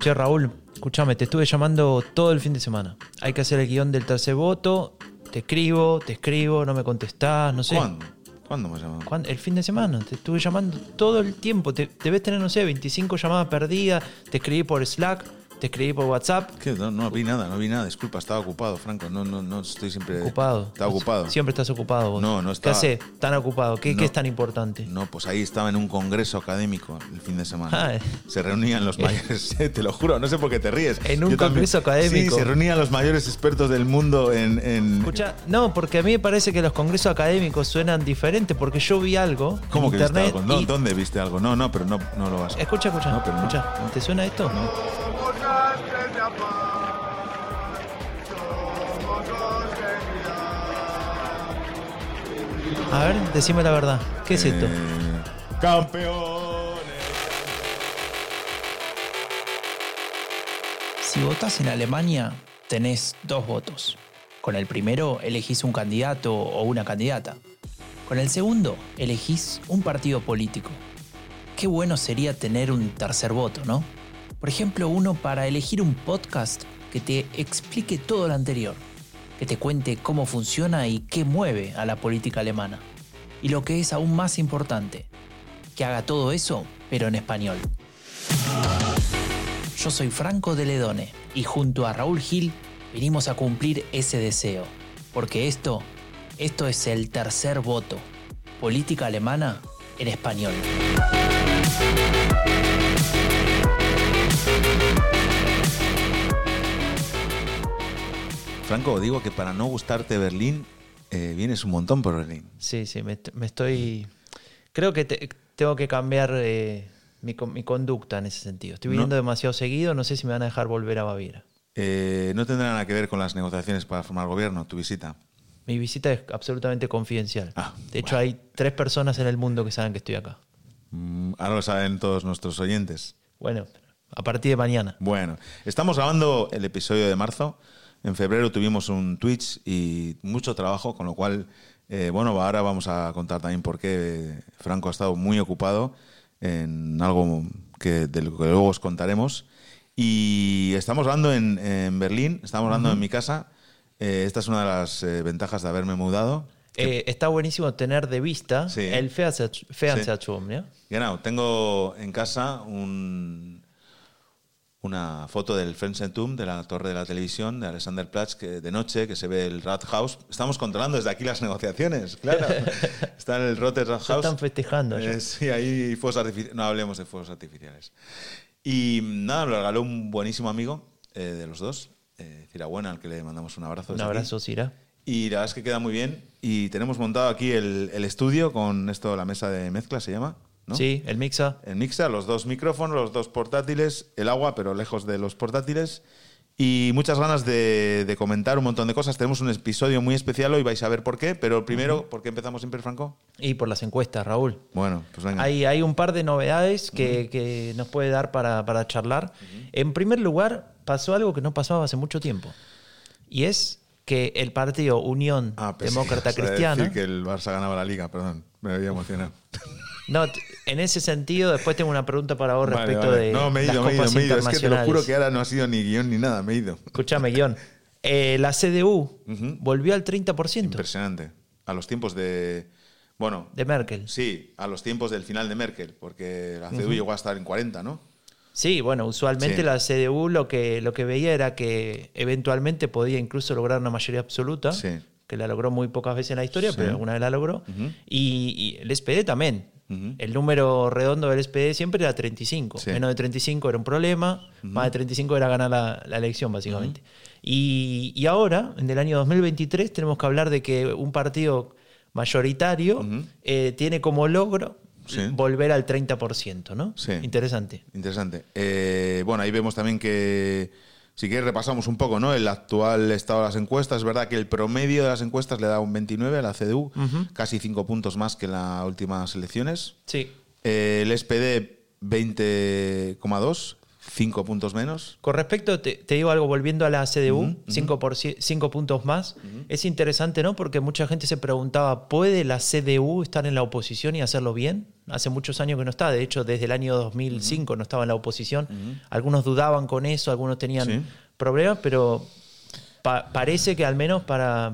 Che, Raúl, escúchame, te estuve llamando todo el fin de semana. Hay que hacer el guion del tercer voto. Te escribo, te escribo, no me contestás, no sé. ¿Cuándo? ¿Cuándo me llamado? ¿Cuándo? El fin de semana, te estuve llamando todo el tiempo. Te, debes tener, no sé, 25 llamadas perdidas. Te escribí por Slack. Te escribí por WhatsApp. ¿Qué? No, no vi nada, no vi nada. Disculpa, estaba ocupado, Franco. No, no, no estoy siempre. Ocupado. Estaba ocupado. Siempre estás ocupado vos. No, no estaba. ¿Qué haces tan ocupado? ¿Qué, No. qué es tan importante? No, pues ahí estaba en un congreso académico el fin de semana. Ah, eh. Se reunían los mayores, eh, te lo juro, no sé por qué te ríes. En un Yo también- congreso académico. Sí, se reunían los mayores expertos del mundo en. en- Escucha, no, porque a mí me parece que los congresos académicos suenan diferentes, porque yo vi algo ¿Cómo en que viste internet algo? No, y- ¿Dónde viste algo? No, no, pero no, no lo vas a. Escucha, escucha, No, pero no. escucha. ¿Te suena esto? A ver, decime la verdad. ¿Qué es esto? Eh, Campeones. Si votás en Alemania, tenés dos votos. Con el primero elegís un candidato o una candidata. Con el segundo elegís un partido político. Qué bueno sería tener un tercer voto, ¿no? Por ejemplo, uno para elegir un podcast que te explique todo lo anterior, que te cuente cómo funciona y qué mueve a la política alemana. Y lo que es aún más importante, que haga todo eso, pero en español. Yo soy Franco de Ledone y junto a Raúl Gil vinimos a cumplir ese deseo. Porque esto, esto es el tercer voto. Política alemana en español. Franco, digo que para no gustarte Berlín, eh, vienes un montón por Berlín. Sí, sí, me, me estoy... Creo que te- tengo que cambiar eh, mi, mi conducta en ese sentido. Estoy viniendo No. demasiado seguido, no sé si me van a dejar volver a Baviera. Eh, no tendrá nada que ver con las negociaciones para formar gobierno, tu visita. Mi visita es absolutamente confidencial. Ah, de hecho, hay tres personas en el mundo que saben que estoy acá. Mm, ahora lo saben todos nuestros oyentes. Bueno, a partir de mañana. Bueno, estamos grabando el episodio de marzo. En febrero tuvimos un Twitch y mucho trabajo, con lo cual, eh, bueno, ahora vamos a contar también por qué Franco ha estado muy ocupado en algo que, de lo que luego os contaremos. Y estamos hablando en, en Berlín, estamos hablando en mi casa. Eh, esta es una de las eh, ventajas de haberme mudado. Eh, está buenísimo tener de vista Sí. el Fernseh- Fernsehturm, ¿no? Genau, tengo en casa un- una foto del Fernsehturm, de la torre de la televisión de Alexanderplatz, que de noche, que se ve el Rathaus. Estamos controlando desde aquí las negociaciones, claro. Está en el Rotter Ya Rathaus. están festejando. Eh, sí, ahí fuegos artificiales. No hablemos de fuegos artificiales. Y nada, lo regaló un buenísimo amigo eh, de los dos, eh, Cirabuena, al que le mandamos un abrazo. Un aquí. abrazo, Cira. Y la verdad es que queda muy bien. Y tenemos montado aquí el, el estudio con esto, la mesa de mezcla se llama. ¿No? Sí, el Mixa. El mixer, los dos micrófonos, los dos portátiles, el agua, pero lejos de los portátiles. Y muchas ganas de, de comentar un montón de cosas. Tenemos un episodio muy especial hoy, vais a ver por qué. Pero primero, ¿por qué empezamos siempre, Franco? Y por las encuestas, Raúl. Bueno, pues venga. Hay, hay un par de novedades que, que nos puede dar para, para charlar. En primer lugar, pasó algo que no pasaba hace mucho tiempo. Y es que el partido Unión Ah, pensé Demócrata a Cristiana. que el Barça ganaba la liga, perdón. Me había emocionado. No, en ese sentido, después tengo una pregunta para vos Vale, respecto vale. de No, me he ido, me he ido, me he ido. Es que te lo juro que ahora no ha sido ni guion ni nada, me he ido. Escuchame, guion. Eh, la CDU volvió al 30% Impresionante. A los tiempos de. Bueno, de Merkel. sí, a los tiempos del final de Merkel, porque la CDU llegó a estar en 40, ¿no? Sí, bueno, usualmente Sí. la CDU lo que, lo que veía era que eventualmente podía incluso lograr una mayoría absoluta, Sí. que la logró muy pocas veces en la historia, Sí. pero alguna vez la logró. Y, y el SPD también. El número redondo del SPD siempre era 35. Sí. Menos de 35 era un problema, más de 35 era ganar la, la elección, básicamente. y, y ahora, en el año 2023, tenemos que hablar de que un partido mayoritario eh, tiene como logro Sí. volver al 30%, ¿no? Sí. Interesante. Interesante. Eh, bueno, ahí vemos también que, si quieres, repasamos un poco ¿no? el actual estado de las encuestas. Es verdad que el promedio de las encuestas le da un 29 a la CDU, casi 5 puntos más que en las últimas elecciones. Sí. Eh, el SPD 20,2, cinco puntos menos. Con respecto, te, te digo algo, volviendo a la CDU, cinco, por ci- cinco puntos más. Es interesante, ¿no? Porque mucha gente se preguntaba, ¿puede la CDU estar en la oposición y hacerlo bien? Hace muchos años que no está, de hecho, desde el año 2005 no estaba en la oposición. Algunos dudaban con eso, algunos tenían Sí. problemas, pero pa- parece que al menos para,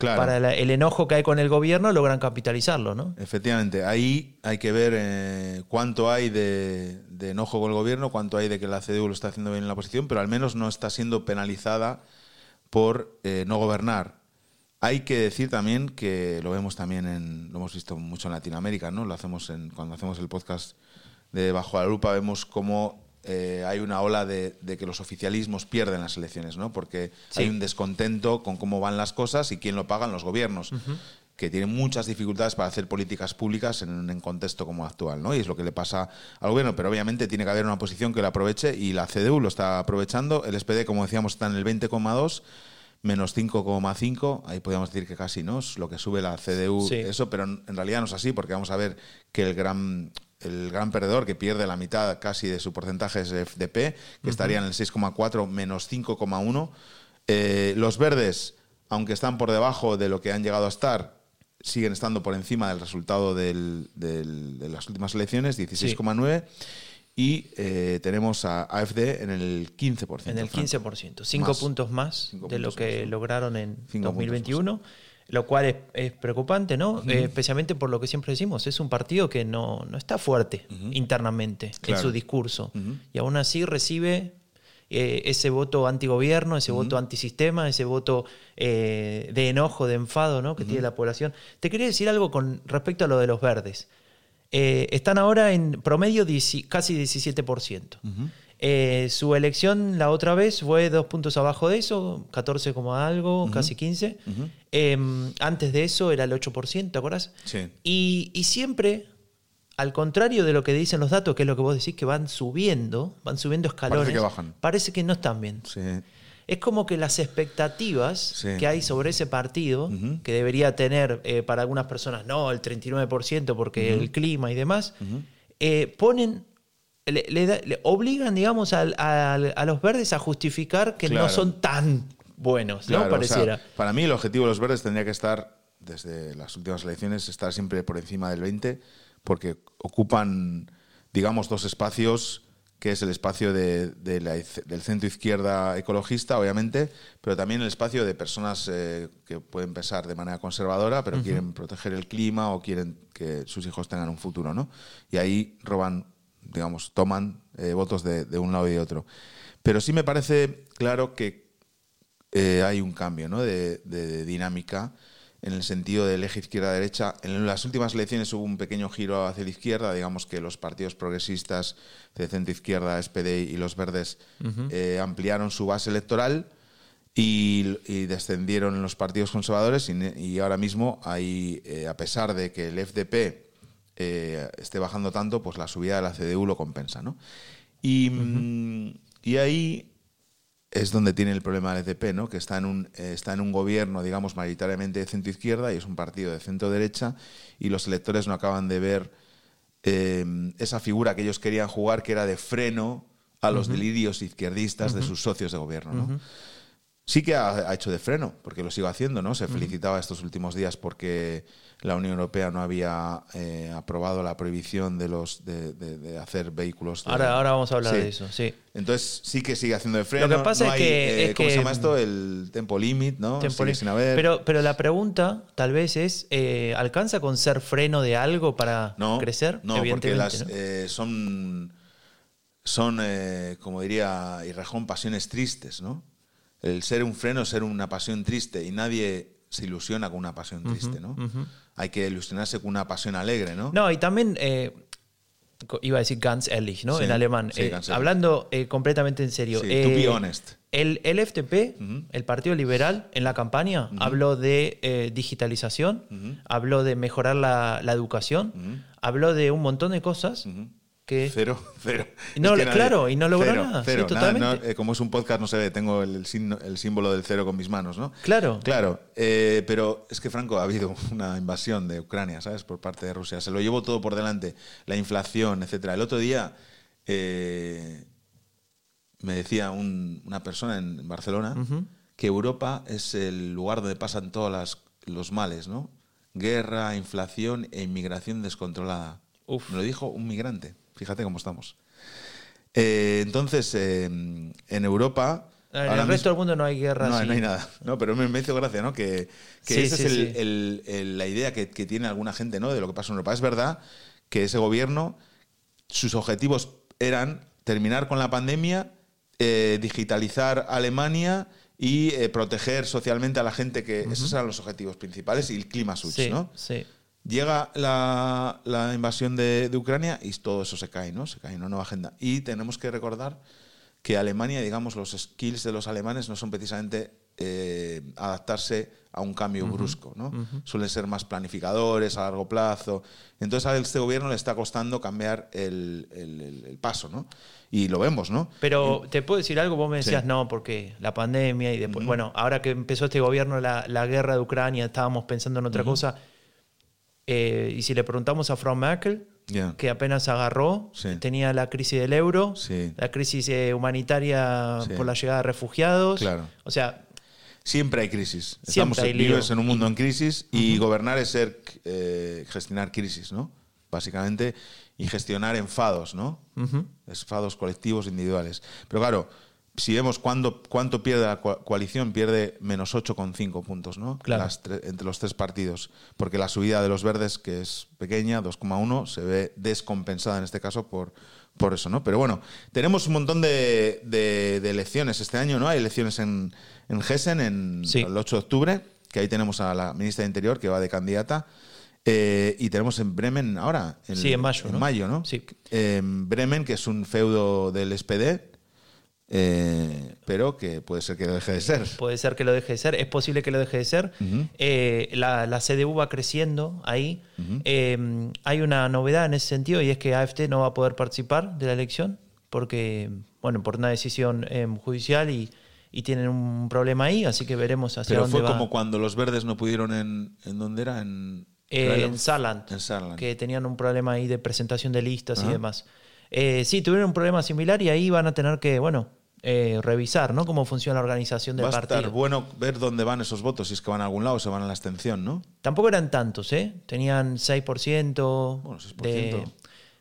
Claro. para la- el enojo que hay con el gobierno logran capitalizarlo, ¿no? Efectivamente, ahí hay que ver eh, cuánto hay de, de enojo con el gobierno, cuánto hay de que la CDU lo está haciendo bien en la oposición, pero al menos no está siendo penalizada por eh, no gobernar. Hay que decir también que lo vemos también en, lo hemos visto mucho en Latinoamérica, ¿no? Lo hacemos en, cuando hacemos el podcast de Bajo la Lupa, vemos cómo eh, hay una ola de, de que los oficialismos pierden las elecciones, ¿no? Porque Sí. hay un descontento con cómo van las cosas y quién lo pagan los gobiernos, que tienen muchas dificultades para hacer políticas públicas en un contexto como actual, ¿no? Y es lo que le pasa al gobierno, pero obviamente tiene que haber una posición que lo aproveche y la CDU lo está aprovechando. El SPD, como decíamos, está en el 20,2 menos 5,5, ahí podríamos decir que casi no es lo que sube la CDU, Sí. eso, pero en realidad no es así, porque vamos a ver que el gran el gran perdedor que pierde la mitad casi de su porcentaje es FDP, que estaría en el 6,4 menos 5,1. Eh, los verdes, aunque están por debajo de lo que han llegado a estar, siguen estando por encima del resultado del- del- de las últimas elecciones, 16,9. Y eh, tenemos a AFD en el 15%. En el Franco. 15%, 5 Más. puntos más Cinco de lo puntos que lograron en Cinco 2021, lo cual es, es preocupante, ¿no? Eh, especialmente por lo que siempre decimos, es un partido que no, no está fuerte internamente en su discurso y aún así recibe eh, ese voto antigobierno, ese voto antisistema, ese voto eh, de enojo, de enfado ¿no? que tiene la población. Te quería decir algo con respecto a lo de los verdes. Están ahora en promedio casi 17%. Eh, su elección la otra vez fue dos puntos abajo de eso, 14 como algo, casi 15. Eh, antes de eso era el 8%, ¿te acuerdas? Sí. Y, y siempre, al contrario de lo que dicen los datos, que es lo que vos decís, que van subiendo, van subiendo escalones. Parece que bajan. Parece que no están bien. Sí. Es como que las expectativas Sí. que hay sobre ese partido, que debería tener eh, para algunas personas, no, el 39% porque el clima y demás, eh, ponen, le, le da- le obligan, digamos, a los verdes a justificar que Claro. no son tan buenos, Claro, ¿no? o sea, Pareciera. para mí el objetivo de los verdes tendría que estar, desde las últimas elecciones, estar siempre por encima del 20, porque ocupan, digamos, dos espacios, que es el espacio de, de la del centro izquierda ecologista, obviamente, pero también el espacio de personas eh, que pueden pensar de manera conservadora, pero quieren proteger el clima o quieren que sus hijos tengan un futuro, ¿no? Y ahí roban, digamos, toman eh, votos de, de un lado y de otro. Pero sí me parece claro que eh, hay un cambio ¿no? de, de dinámica en el sentido del eje izquierda-derecha. En las últimas elecciones hubo un pequeño giro hacia la izquierda, digamos que los partidos progresistas de centro-izquierda, SPD y los verdes eh, ampliaron su base electoral y, y descendieron los partidos conservadores y, y ahora mismo hay, a pesar de que el FDP eh, esté bajando tanto, pues la subida de la CDU lo compensa. ¿no? Y, mm, y ahí es donde tiene el problema el FDP, ¿no? que está en, un, eh, está en un gobierno, digamos, mayoritariamente de centro-izquierda y es un partido de centro-derecha y los electores no acaban de ver eh, esa figura que ellos querían jugar, que era de freno a los delirios izquierdistas de sus socios de gobierno. ¿no? Sí que ha, ha hecho de freno, porque lo sigue haciendo, ¿no? Se felicitaba estos últimos días porque la Unión Europea no había eh, aprobado la prohibición de los de, de- de hacer vehículos. de- Ahora, ahora vamos a hablar Sí. de eso, sí. Entonces sí que sigue haciendo de freno. Lo que pasa no es hay, que- eh, es ¿Cómo que- se llama esto? El tempo limit, ¿no? Tempo Sigue li- sin haber. Pero, pero la pregunta tal vez es, eh, ¿alcanza con ser freno de algo para no, crecer? No, porque las, ¿no? eh, son, son eh, como diría Irrejón, pasiones tristes, ¿no? El ser un freno es ser una pasión triste y nadie se ilusiona con una pasión triste, ¿no? Hay que ilusionarse con una pasión alegre, ¿no? No, y también eh, iba a decir ganz ehrlich, ¿no? Sí, en alemán. sí, Eh, hablando eh, completamente en serio. Sí, to be honest. El, el FDP, el Partido Liberal, en la campaña habló de digitalización, habló de mejorar la, la educación, habló de un montón de cosas que... Cero, cero. No, Es que claro, y no logró cero, nada, Cero, sí, nada, totalmente. no, eh, como es un podcast, no se ve, tengo el, símbolo del cero con mis manos, ¿no? Claro. Claro, eh, pero es que, Franco, ha habido una invasión de Ucrania, ¿sabes? Por parte de Rusia. Se lo llevó todo por delante, la inflación, etcétera. El otro día, eh, me decía un- una persona en Barcelona que Europa es el lugar donde pasan todos los males, ¿no? Guerra, inflación e inmigración descontrolada. Uf. Me lo dijo un migrante. Fíjate cómo estamos. Eh, entonces, eh, en Europa... En el resto del mundo no hay guerra. no, así. no hay nada. No, pero me, me hizo gracia, ¿no? Que, que Sí, esa sí, es el- sí. el- el- la idea que, que tiene alguna gente, ¿no? De lo que pasa en Europa. Es verdad que ese gobierno, sus objetivos eran terminar con la pandemia, eh, digitalizar Alemania y eh, proteger socialmente a la gente que esos eran los objetivos principales y el clima switch, Sí, ¿no? sí. Llega la, la invasión de, de Ucrania y todo eso se cae, ¿no? Se cae una nueva agenda. Y tenemos que recordar que Alemania, digamos, los skills de los alemanes no son precisamente eh, adaptarse a un cambio brusco, ¿no? Suelen ser más planificadores a largo plazo. Entonces a este gobierno le está costando cambiar el, el- el- paso, ¿no? Y lo vemos, ¿no? Pero te puedo decir algo, vos me decías Sí. no, porque la pandemia y después, bueno, ahora que empezó este gobierno, la, la guerra de Ucrania, estábamos pensando en otra cosa. Eh, y si le preguntamos a Frau Merkel, que apenas agarró, Sí. tenía la crisis del euro, Sí. la crisis eh, humanitaria Sí. por la llegada de refugiados. Claro. O sea, Siempre hay crisis. Siempre Estamos, hay vives en un mundo en crisis y gobernar es ser eh, gestionar crisis, ¿no? Básicamente y gestionar enfados, ¿no? Enfados colectivos, individuales. Pero claro, si vemos cuándo, cuánto pierde la co- coalición, pierde menos 8,5 puntos, ¿no? Claro. Las tre- entre los tres partidos. Porque la subida de los verdes, que es pequeña, 2,1, se ve descompensada en este caso por, por eso, ¿no? Pero bueno, tenemos un montón de, de- de elecciones este año, ¿no? Hay elecciones en, en Hessen en Sí. el 8 de octubre, que ahí tenemos a la ministra de Interior que va de candidata. Eh, y tenemos en Bremen ahora. Sí, en mayo, En ¿no? mayo, ¿no? Sí. En Bremen, que es un feudo del SPD, eh, pero que puede ser que deje de ser. puede ser que lo deje de ser, es posible que lo deje de ser. Eh, la, la CDU va creciendo ahí. Eh, hay una novedad en ese sentido y es que AFT no va a poder participar de la elección porque, bueno, por una decisión eh, judicial y, y tienen un problema ahí, así que veremos hacia Pero dónde fue va. como cuando los verdes no pudieron en. ¿En dónde era? En, Eh, en Saarland, En Saarland. que tenían un problema ahí de presentación de listas y demás. Sí, tuvieron un problema similar y ahí van a tener que, bueno, eh, revisar, ¿no? Cómo funciona la organización del Va a partido. estar bueno ver dónde van esos votos, si es que van a algún lado o se van a la abstención, ¿no? Tampoco eran tantos, ¿eh? Tenían 6%. Bueno, 6%. de-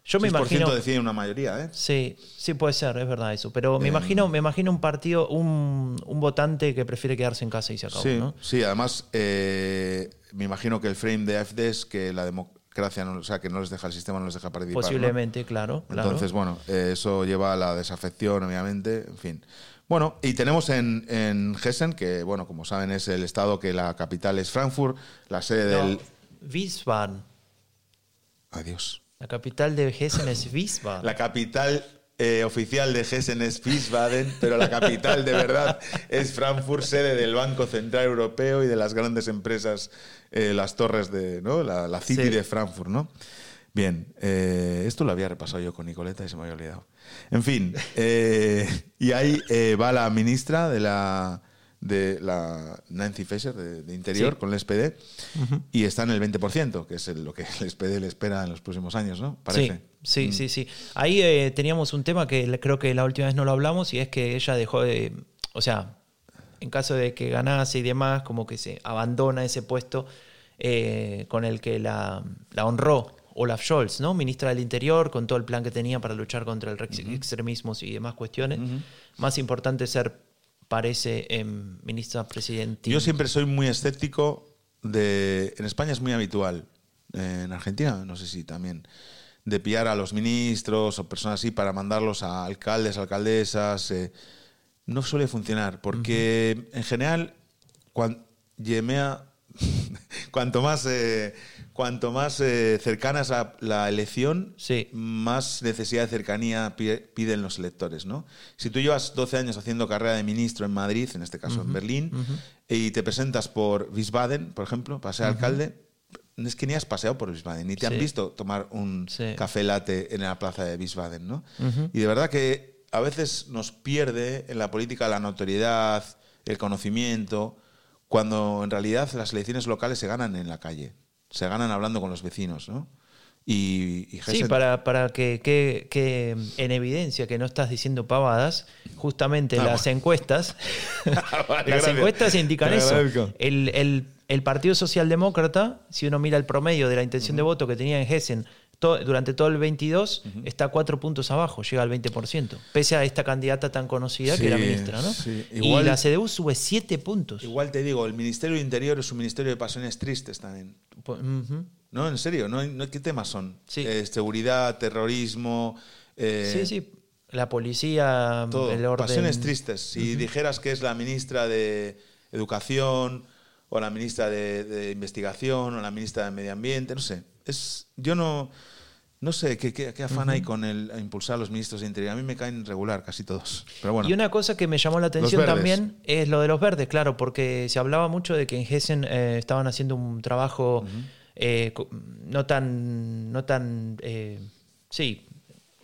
Yo me 6% imagino. decide una mayoría, ¿eh? Sí, sí puede ser, es verdad eso. Pero me Eh, imagino, me imagino un partido, un, un votante que prefiere quedarse en casa y se acabó, Sí, ¿no? sí, además eh, me imagino que el frame de AFD es que la democracia, no, o sea, que no les deja el sistema, no les deja participar. ¿no? Posiblemente, claro. claro. Entonces, bueno, eh, eso lleva a la desafección, obviamente, en fin. Bueno, y tenemos en, en Hessen, que, bueno, como saben, es el estado que la capital es Frankfurt, la sede No, del... Wiesbaden. Adiós. La capital de Hessen es Wiesbaden. La capital eh, oficial de Hessen es Wiesbaden, pero la capital de verdad es Frankfurt, sede del Banco Central Europeo y de las grandes empresas, eh, las torres de, ¿no? La, la City Sí. de Frankfurt, ¿no? Bien, eh, esto lo había repasado yo con Nicoleta y se me había olvidado. En fin, y ahí va la ministra de la de la Nancy Fisher de, de Interior Sí. con el SPD y está en el 20%, que es el- lo que el SPD le espera en los próximos años, ¿no? Parece. Sí, Mm. sí, sí. Ahí eh, teníamos un tema que creo que la última vez no lo hablamos y es que ella dejó de, o sea, en caso de que ganase y demás, como que se abandona ese puesto eh, con el que la, la honró Olaf Scholz, ¿no? Ministra del Interior, con todo el plan que tenía para luchar contra el extremismo y demás cuestiones. Más importante ser, parece, em, ministra presidente. Yo siempre soy muy escéptico de... En España es muy habitual, eh, en Argentina no sé si también, de pillar a los ministros o personas así para mandarlos a alcaldes, alcaldesas. eh, no suele funcionar, porque en general, cuan- Yemea, cuanto más, eh, cuanto más eh, cercanas a la elección, Sí. más necesidad de cercanía pi- piden los electores, ¿no? Si tú llevas 12 años haciendo carrera de ministro en Madrid, en este caso en Berlín, y te presentas por Wiesbaden, por ejemplo, para ser alcalde, es que ni has paseado por Wiesbaden, ni te han Sí. visto tomar un Sí. café latte en la plaza de Wiesbaden, ¿no? Y de verdad que a veces nos pierde en la política la notoriedad, el conocimiento, cuando en realidad las elecciones locales se ganan en la calle, se ganan hablando con los vecinos, ¿no? Y, y Sí, para, para que quede en evidencia que no estás diciendo pavadas, justamente Ah, las encuestas, Vale, las gracias. encuestas indican eso. El, el- el Partido Socialdemócrata, si uno mira el promedio de la intención de voto que tenía en Hessen to- durante todo el 22, está cuatro puntos abajo, llega al 20%, pese a esta candidata tan conocida que era ministra, ¿no? sí. Y Igual- la CDU sube siete puntos. Igual te digo, el Ministerio del Interior es un ministerio de pasiones tristes también. Ujú. No, en serio, ¿no? ¿No? ¿qué temas son? Sí. Eh, seguridad, terrorismo, eh, sí, sí. La policía, todo. el orden. Pasiones tristes. Si dijeras que es la ministra de Educación o la ministra de, de Investigación o la ministra de Medio Ambiente, no sé. Es, yo no, no sé qué, qué- qué afán hay con el a impulsar a los ministros de Interior. A mí me caen regular casi todos. Pero bueno. Y una cosa que me llamó la atención también es lo de los verdes, claro, porque se hablaba mucho de que en Hessen eh, estaban haciendo un trabajo eh, no tan, no tan, eh, sí,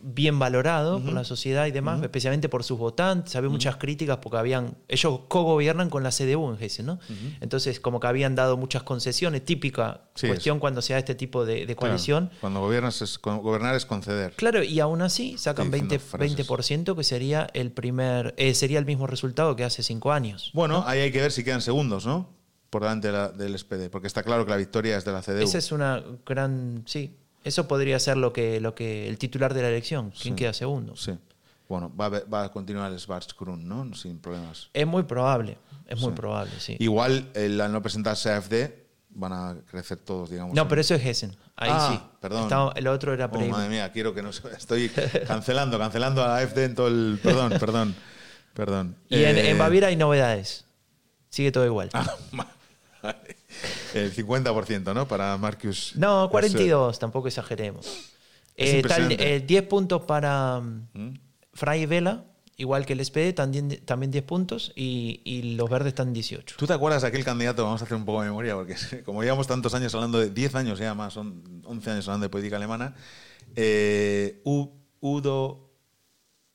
bien valorado por la sociedad y demás, especialmente por sus votantes. Había muchas críticas porque habían, ellos co-gobiernan con la CDU en Hessen, ¿no? Entonces, como que habían dado muchas concesiones, típica Sí, cuestión cuando se da este tipo de, de Claro, coalición. cuando gobiernas es, gobernar es conceder. Claro, y aún así sacan Estoy 20%, diciendo frases. 20% que sería el primer, eh, sería el mismo resultado que hace cinco años. Bueno, ahí hay que ver si quedan segundos, ¿no? Por delante de la- del SPD, porque está claro que la victoria es de la CDU. Esa es una gran, sí, eso podría ser lo que, lo que el titular de la elección, quién Sí. queda segundo. Sí. Bueno, va a, ver- va a continuar el Schwarzgrün, ¿no? Sin problemas. Es muy probable, es muy probable, sí. Igual, el, al no presentarse a AfD, van a crecer todos, digamos. no, pero eso es Hessen, ahí Ah, sí. perdón. Estaba- el otro era Oh, madre mía, quiero que no se... Estoy cancelando, cancelando a AfD en todo el... Perdón, perdón, perdón. y en, Eh, en Baviera hay novedades, sigue todo igual. ah, vale. El 50%, ¿no? Para Marcus. no, 42, tampoco exageremos. Eh, tal- impresionante. eh, 10 puntos para mm, ¿Mm? Fray Vela, igual que el SPD, también, también 10 puntos, y, y los verdes están 18. ¿Tú te acuerdas de aquel candidato? Vamos a hacer un poco de memoria, porque como llevamos tantos años hablando de 10 años ya más, son 11 años hablando de política alemana. eh, Udo,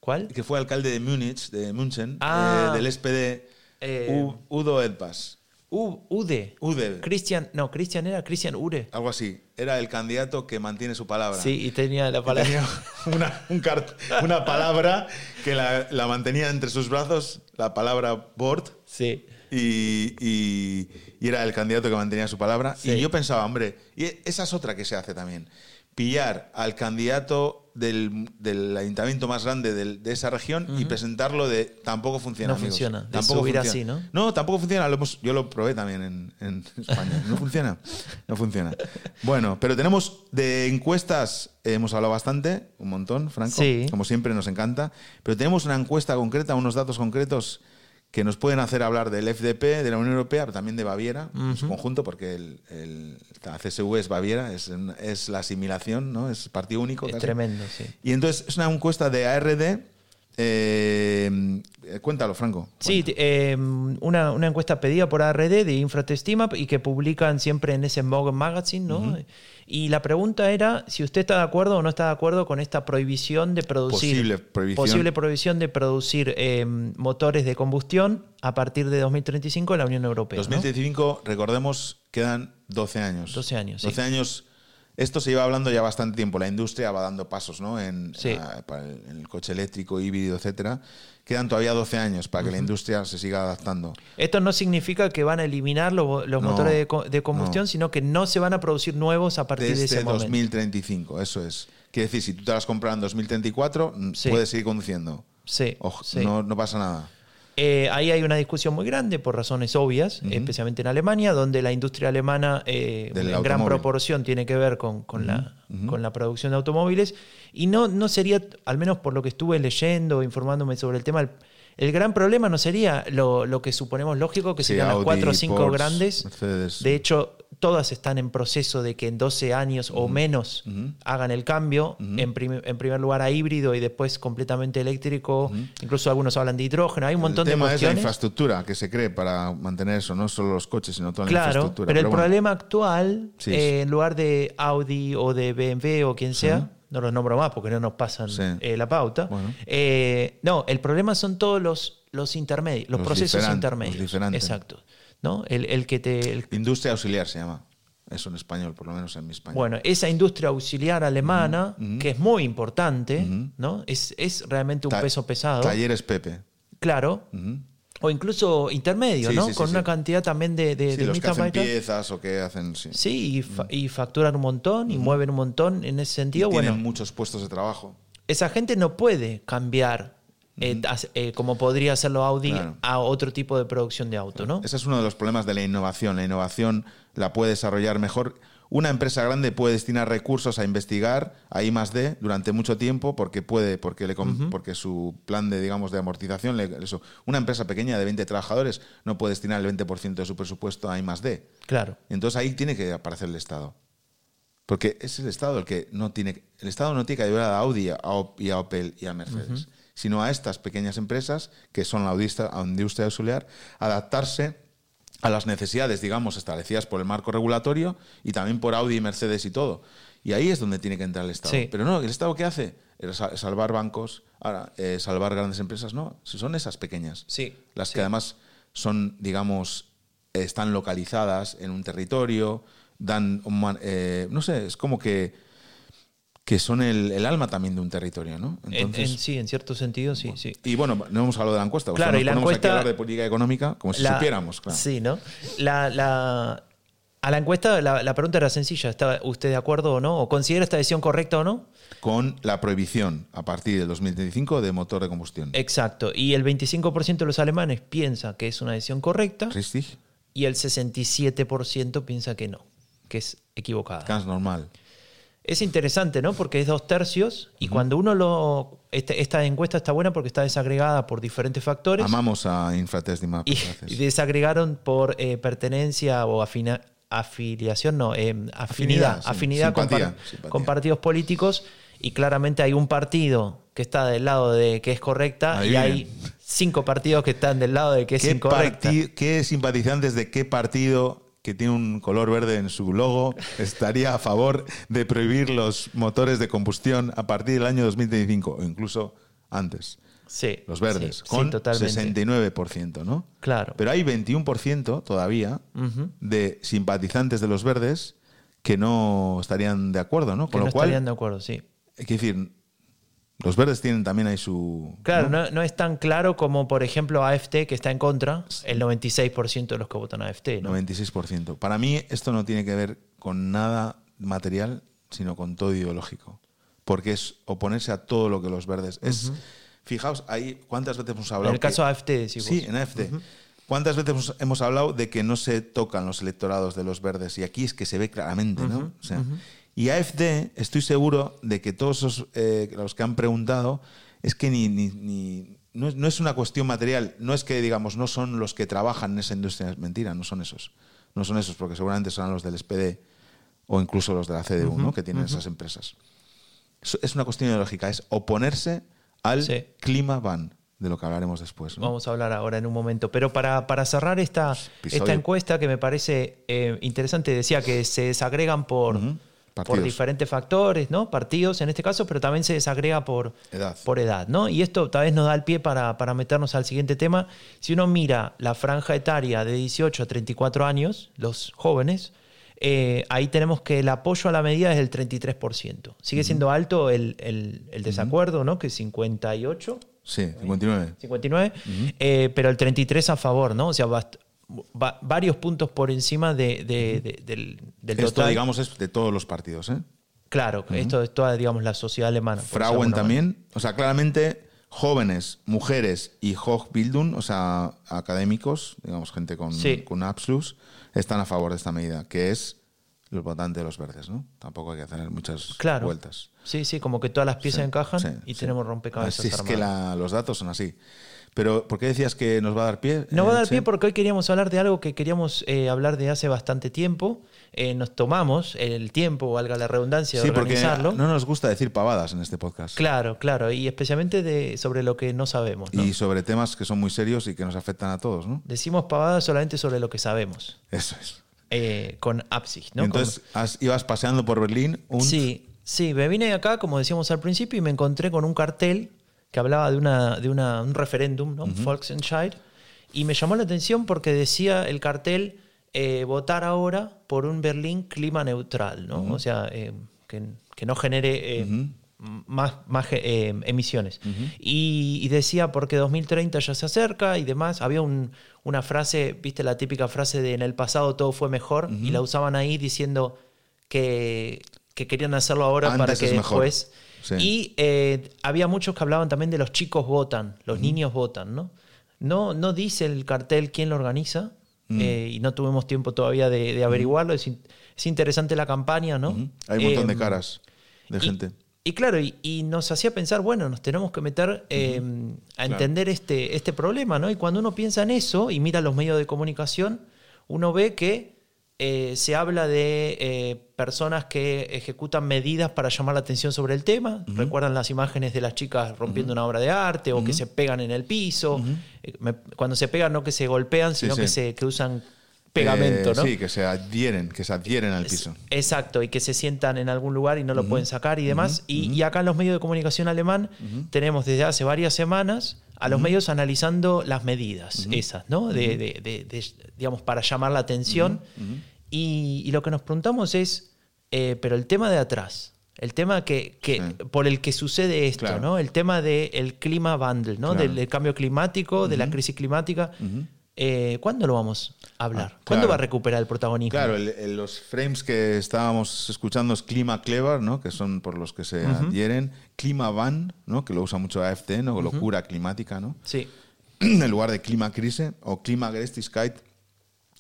¿Cuál? que fue alcalde de Múnich, de München, Ah. eh, del SPD, Eh, Udo Edpas. U- Ude. Ude, Cristian, no, Cristian era Cristian Ure. algo así. Era el candidato que mantiene su palabra. Sí, y tenía la palabra. Tenía una, un cart- una palabra que la, la mantenía entre sus brazos, la palabra Bord. Sí. y, y- y era el candidato que mantenía su palabra. Sí. Y yo pensaba, hombre, y esa es otra que se hace también. Pillar al candidato del, del ayuntamiento más grande de esa región y presentarlo de tampoco funciona. No amigos. funciona, de Tampoco subir funciona. así, No, tampoco funciona. Lo hemos- yo lo probé también en, en España. No funciona. No funciona. Bueno, pero tenemos de encuestas, hemos hablado bastante, un montón, Franco. Sí. Como siempre, nos encanta. Pero tenemos una encuesta concreta, unos datos concretos que nos pueden hacer hablar del FDP, de la Unión Europea, pero también de Baviera en su conjunto, porque el, el- la CSU es Baviera, es, es la asimilación, ¿no? es partido único. Es casi. tremendo, sí. Y entonces es una encuesta de ARD. Eh, cuéntalo, Franco. Sí, t- eh, una, una encuesta pedida por ARD de Infratestimap y que publican siempre en ese Morgan Magazine, ¿no? Y la pregunta era si usted está de acuerdo o no está de acuerdo con esta prohibición de producir. Posible prohibición. posible prohibición de producir eh, motores de combustión a partir de 2035 en la Unión Europea. ¿no? 2035, recordemos, quedan 12 años. 12 años, sí. 12 años. Esto se lleva hablando ya bastante tiempo. La industria va dando pasos ¿no? en, Sí. para el, en el coche eléctrico, híbrido, etcétera. Quedan todavía 12 años para que la industria se siga adaptando. Esto no significa que van a eliminar los, los No, motores de, co- de combustión, no. sino que no se van a producir nuevos a partir de Desde ese momento. 2035, eso es. Quiere decir, si tú te las compras en 2034, mm, Sí. puedes seguir conduciendo. Sí, Ojo, sí. no, no pasa nada. Eh, ahí hay una discusión muy grande por razones obvias, especialmente en Alemania, donde la industria alemana eh, en gran proporción tiene que ver con, con la, con la producción de automóviles. Y no, no sería, al menos por lo que estuve leyendo, informándome sobre el tema, el, el gran problema no sería lo, lo que suponemos lógico, que Sí, serían las cuatro o cinco grandes. Mercedes. De hecho, todas están en proceso de que en 12 años o menos hagan el cambio, en, prim- en primer lugar a híbrido y después completamente eléctrico, incluso algunos hablan de hidrógeno, hay un montón el de tema es la cuestiones. infraestructura que se cree para mantener eso, no solo los coches, sino toda la Claro, infraestructura. pero el bueno, problema actual, Sí, eh, en lugar de Audi o de BMW o quien sea, no los nombro más porque no nos pasan Sí. eh, la pauta. Bueno. eh, no, el problema son todos los, los intermedios, los, Los procesos intermedios. los diferentes. Exacto. ¿no? El, el que te. el- Industria auxiliar se llama. eso en español, por lo menos en mi español. Bueno, esa industria auxiliar alemana, que es muy importante. ¿no? Es, es realmente un Ta- peso pesado. Talleres Pepe. Claro. O incluso intermedio, Sí, ¿no? sí, Con sí. una cantidad también de, de, de los que hacen Mitarbeiter. piezas o que hacen... Sí. Sí, y, fa- y facturan un montón y mueven un montón en ese Y sentido. tienen Bueno, muchos puestos de trabajo. esa gente no puede cambiar eh, eh, como podría hacerlo Audi Claro. a otro tipo de producción de auto, ¿no? Ese es uno de los problemas de la innovación. La innovación la puede desarrollar mejor. Una empresa grande puede destinar recursos a investigar a I más D durante mucho tiempo porque puede, porque, le, porque su plan de, digamos, de amortización, le- eso. Una empresa pequeña de 20 trabajadores no puede destinar el 20% de su presupuesto a I más D. Claro. Entonces ahí tiene que aparecer el Estado. Porque es el Estado el que no tiene. El Estado no tiene que ayudar a Audi a Op- y a Opel y a Mercedes, sino a estas pequeñas empresas que son la industria auxiliar, adaptarse a las necesidades, digamos, establecidas por el marco regulatorio y también por Audi y Mercedes y todo. Y ahí es donde tiene que entrar el Estado. Sí. Pero no, ¿el Estado qué hace? Salvar bancos, ahora, eh, salvar grandes empresas, no. Son esas pequeñas Sí. las sí. que además son, digamos, están localizadas en un territorio, dan, un man- eh, no sé, es como que, que son el, el alma también de un territorio, ¿no? En- Entonces, en- sí, en cierto sentido, sí, sí. y bueno, no hemos hablado de la encuesta, o sea, Claro, y la ponemos aquí encuesta- a hablar de política económica como si La- supiéramos, claro. Sí, ¿no? La, la- a la encuesta la, la pregunta era sencilla. ¿Está usted de acuerdo o no? ¿O considera esta decisión correcta o no? Con la prohibición a partir del 2025 de motor de combustión. Exacto. Y el 25% de los alemanes piensa que es una decisión correcta Richtig, y el 67% piensa que no, que es equivocada. ganz normal. Es interesante, ¿no? Porque es dos tercios y cuando uno lo... este- esta encuesta está buena porque está desagregada por diferentes factores Amamos a Infratest Map. y, y desagregaron por eh, pertenencia o afina- afiliación, no, eh, afinidad, Afinidad, sí. afinidad con, Simpatía, par- simpatía. con partidos políticos y claramente hay un partido que está del lado de que es correcta y hay cinco partidos que están del lado de que es ¿Qué, incorrecta. ¿Qué simpatizantes de qué partido que tiene un color verde en su logo estaría a favor de prohibir los motores de combustión a partir del año 2025 o incluso antes? Sí, Los verdes, sí, sí, con totalmente. 69%, ¿no? Claro. Pero hay 21% todavía de simpatizantes de los verdes que no estarían de acuerdo, ¿no? Que Con no lo cual, estarían de acuerdo, sí. que decir, los verdes tienen también ahí su... Claro, ¿no? no, no es tan claro como, por ejemplo, AFT, que está en contra, el 96% de los que votan AFT. ¿no? 96%. Para mí esto no tiene que ver con nada material, sino con todo ideológico. Porque es oponerse a todo lo que los verdes... Es, Fijaos, ahí cuántas veces hemos hablado... En el que- caso AFT, decís Sí, vos. en AFD. ¿Cuántas veces hemos, hemos hablado de que no se tocan los electorados de los verdes? Y aquí es que se ve claramente, ¿no? O sea, Y AFD, estoy seguro de que todos esos, eh, los que han preguntado, es que ni, ni- ni- no, es, no es una cuestión material, no es que, digamos, no son los que trabajan en esa industria, es mentira, no son esos. No son esos, porque seguramente serán los del SPD o incluso los de la CDU, ¿no? Que tienen esas empresas. Es- una cuestión ideológica, es oponerse al Sí. clima ban, de lo que hablaremos después. ¿no? Vamos a hablar ahora en un momento. Pero para, para cerrar esta, Episodio. esta encuesta que me parece eh, interesante, decía que se desagregan por Partidos. diferentes factores, ¿no? Partidos en este caso, pero también se desagrega por Edad. por edad, ¿no? Y esto tal vez nos da el pie para, para meternos al siguiente tema. Si uno mira la franja etaria de 18 a 34 años, los jóvenes, eh, ahí tenemos que el apoyo a la medida es del 33%. Sigue siendo alto el, el- el desacuerdo, ¿no? Que es 58. Sí, 59. 59, eh, pero el 33 a favor, ¿no? O sea, va- varios puntos por encima de- de- de- del, del Esto, total. digamos, es de todos los partidos. ¿eh? claro, esto es toda, digamos, la sociedad alemana. Frauen manera. también. O sea, claramente jóvenes, mujeres y Hochbildung, o sea, académicos, digamos, gente con, Sí. con Abschluss, están a favor de esta medida, que es el votante de los verdes, ¿no? Tampoco hay que hacer muchas Claro. vueltas. Sí, sí, como que todas las piezas Sí, encajan sí, y tenemos rompecabezas Así es que la- los datos son así. Pero, ¿por qué decías que nos va a dar pie? Nos va a eh, dar pie porque hoy queríamos hablar de algo que queríamos eh, hablar de hace bastante tiempo. Eh, nos tomamos el tiempo, valga la redundancia, de porque organizarlo. no nos gusta decir pavadas en este podcast. Claro, claro, y especialmente de, sobre lo que no sabemos. ¿no? Y sobre temas que son muy serios y que nos afectan a todos, ¿no? Decimos pavadas solamente sobre lo que sabemos, Eso es. eh, con Absicht. ¿no? Entonces, has- ibas paseando por Berlín un... Sí, sí, me vine acá, como decíamos al principio, y me encontré con un cartel que hablaba de, una, de una- un referéndum, ¿no? un Volksentscheid, y me llamó la atención porque decía el cartel eh, votar ahora por un Berlín clima neutral, ¿no? O sea, eh, que, que no genere eh, más, más emisiones. y, y decía, porque 2030 ya se acerca y demás, había un- una frase, viste la típica frase de en el pasado todo fue mejor, y la usaban ahí diciendo que, que querían hacerlo ahora para que es mejor. Sí. Y eh, había muchos que hablaban también de los chicos votan, los niños votan, ¿no? No, no dice el cartel quién lo organiza eh, y no tuvimos tiempo todavía de, de averiguarlo. Es, in- es interesante la campaña, ¿no? Hay un montón de Em, caras de y- gente. Y, claro, y, y nos hacía pensar, bueno, nos tenemos que meter eh, a entender este, este problema, ¿no? Y cuando uno piensa en eso y mira los medios de comunicación, uno ve que eh, se habla de eh, personas que ejecutan medidas para llamar la atención sobre el tema. Recuerdan las imágenes de las chicas rompiendo una obra de arte o que se pegan en el piso. Eh, me- cuando se pegan, no que se golpean, sino sí. que, se, que usan pegamento, ¿no? Sí, que se adhieren, que se adhieren al piso. Exacto, y que se sientan en algún lugar y no lo pueden sacar y demás. y, y acá en los medios de comunicación alemán tenemos desde hace varias semanas a los medios analizando las medidas esas, ¿no? De, de- de- de- digamos, para llamar la atención. Y, y lo que nos preguntamos es, eh, pero el tema de atrás, el tema que, que Sí. por el que sucede esto, Claro. ¿no? El tema del clima bundle, ¿no? Claro. Del, del cambio climático, de la crisis climática. Eh, ¿Cuándo lo vamos a hablar? Ah, ¿Cuándo va a recuperar el protagonismo? Claro, el- el- los frames que estábamos escuchando es Clima Clever, ¿no? que son por los que se adhieren. Clima Van, ¿no? que lo usa mucho AFT, ¿no? locura climática, ¿no? Sí. en lugar de Clima Krise, o Clima Gerechtigkeit,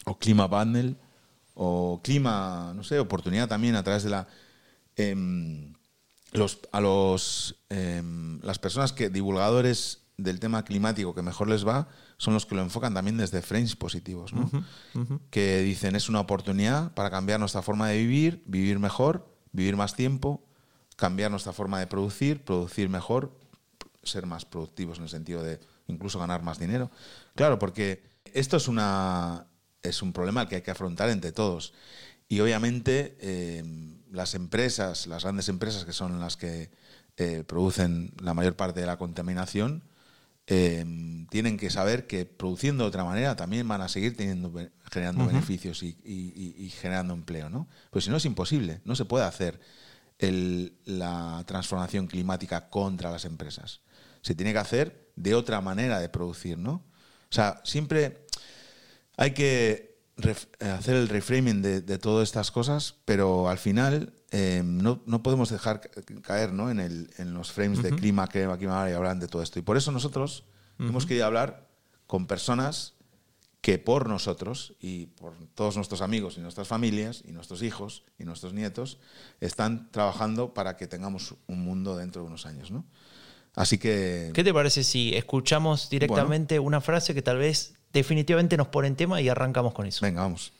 o Clima Bundle, o Clima, no sé, oportunidad también a través de la... em, los, a los, em, las personas que divulgadores del tema climático que mejor les va son los que lo enfocan también desde frames positivos, ¿no? que dicen es una oportunidad para cambiar nuestra forma de vivir, vivir mejor, vivir más tiempo, cambiar nuestra forma de producir, producir mejor, ser más productivos en el sentido de incluso ganar más dinero. Claro, porque esto es una es un problema que hay que afrontar entre todos. Y obviamente eh, las empresas, las grandes empresas que son las que eh, producen la mayor parte de la contaminación, eh, tienen que saber que produciendo de otra manera también van a seguir teniendo, generando beneficios y, y- y- y generando empleo. ¿no? Pues si no es imposible, no se puede hacer el- la transformación climática contra las empresas. Se tiene que hacer de otra manera de producir. ¿no? O sea, siempre hay que ref- hacer el reframing de, de todas estas cosas, pero al final eh, no, no podemos dejar ca- caer ¿no? en, el- en los frames de clima que aquí van a hablar de todo esto. Y por eso nosotros hemos querido hablar con personas que por nosotros y por todos nuestros amigos y nuestras familias y nuestros hijos y nuestros nietos están trabajando para que tengamos un mundo dentro de unos años. ¿no? Así que... ¿Qué te parece si escuchamos directamente una frase que tal vez definitivamente nos pone en tema y arrancamos con eso? Venga, vamos.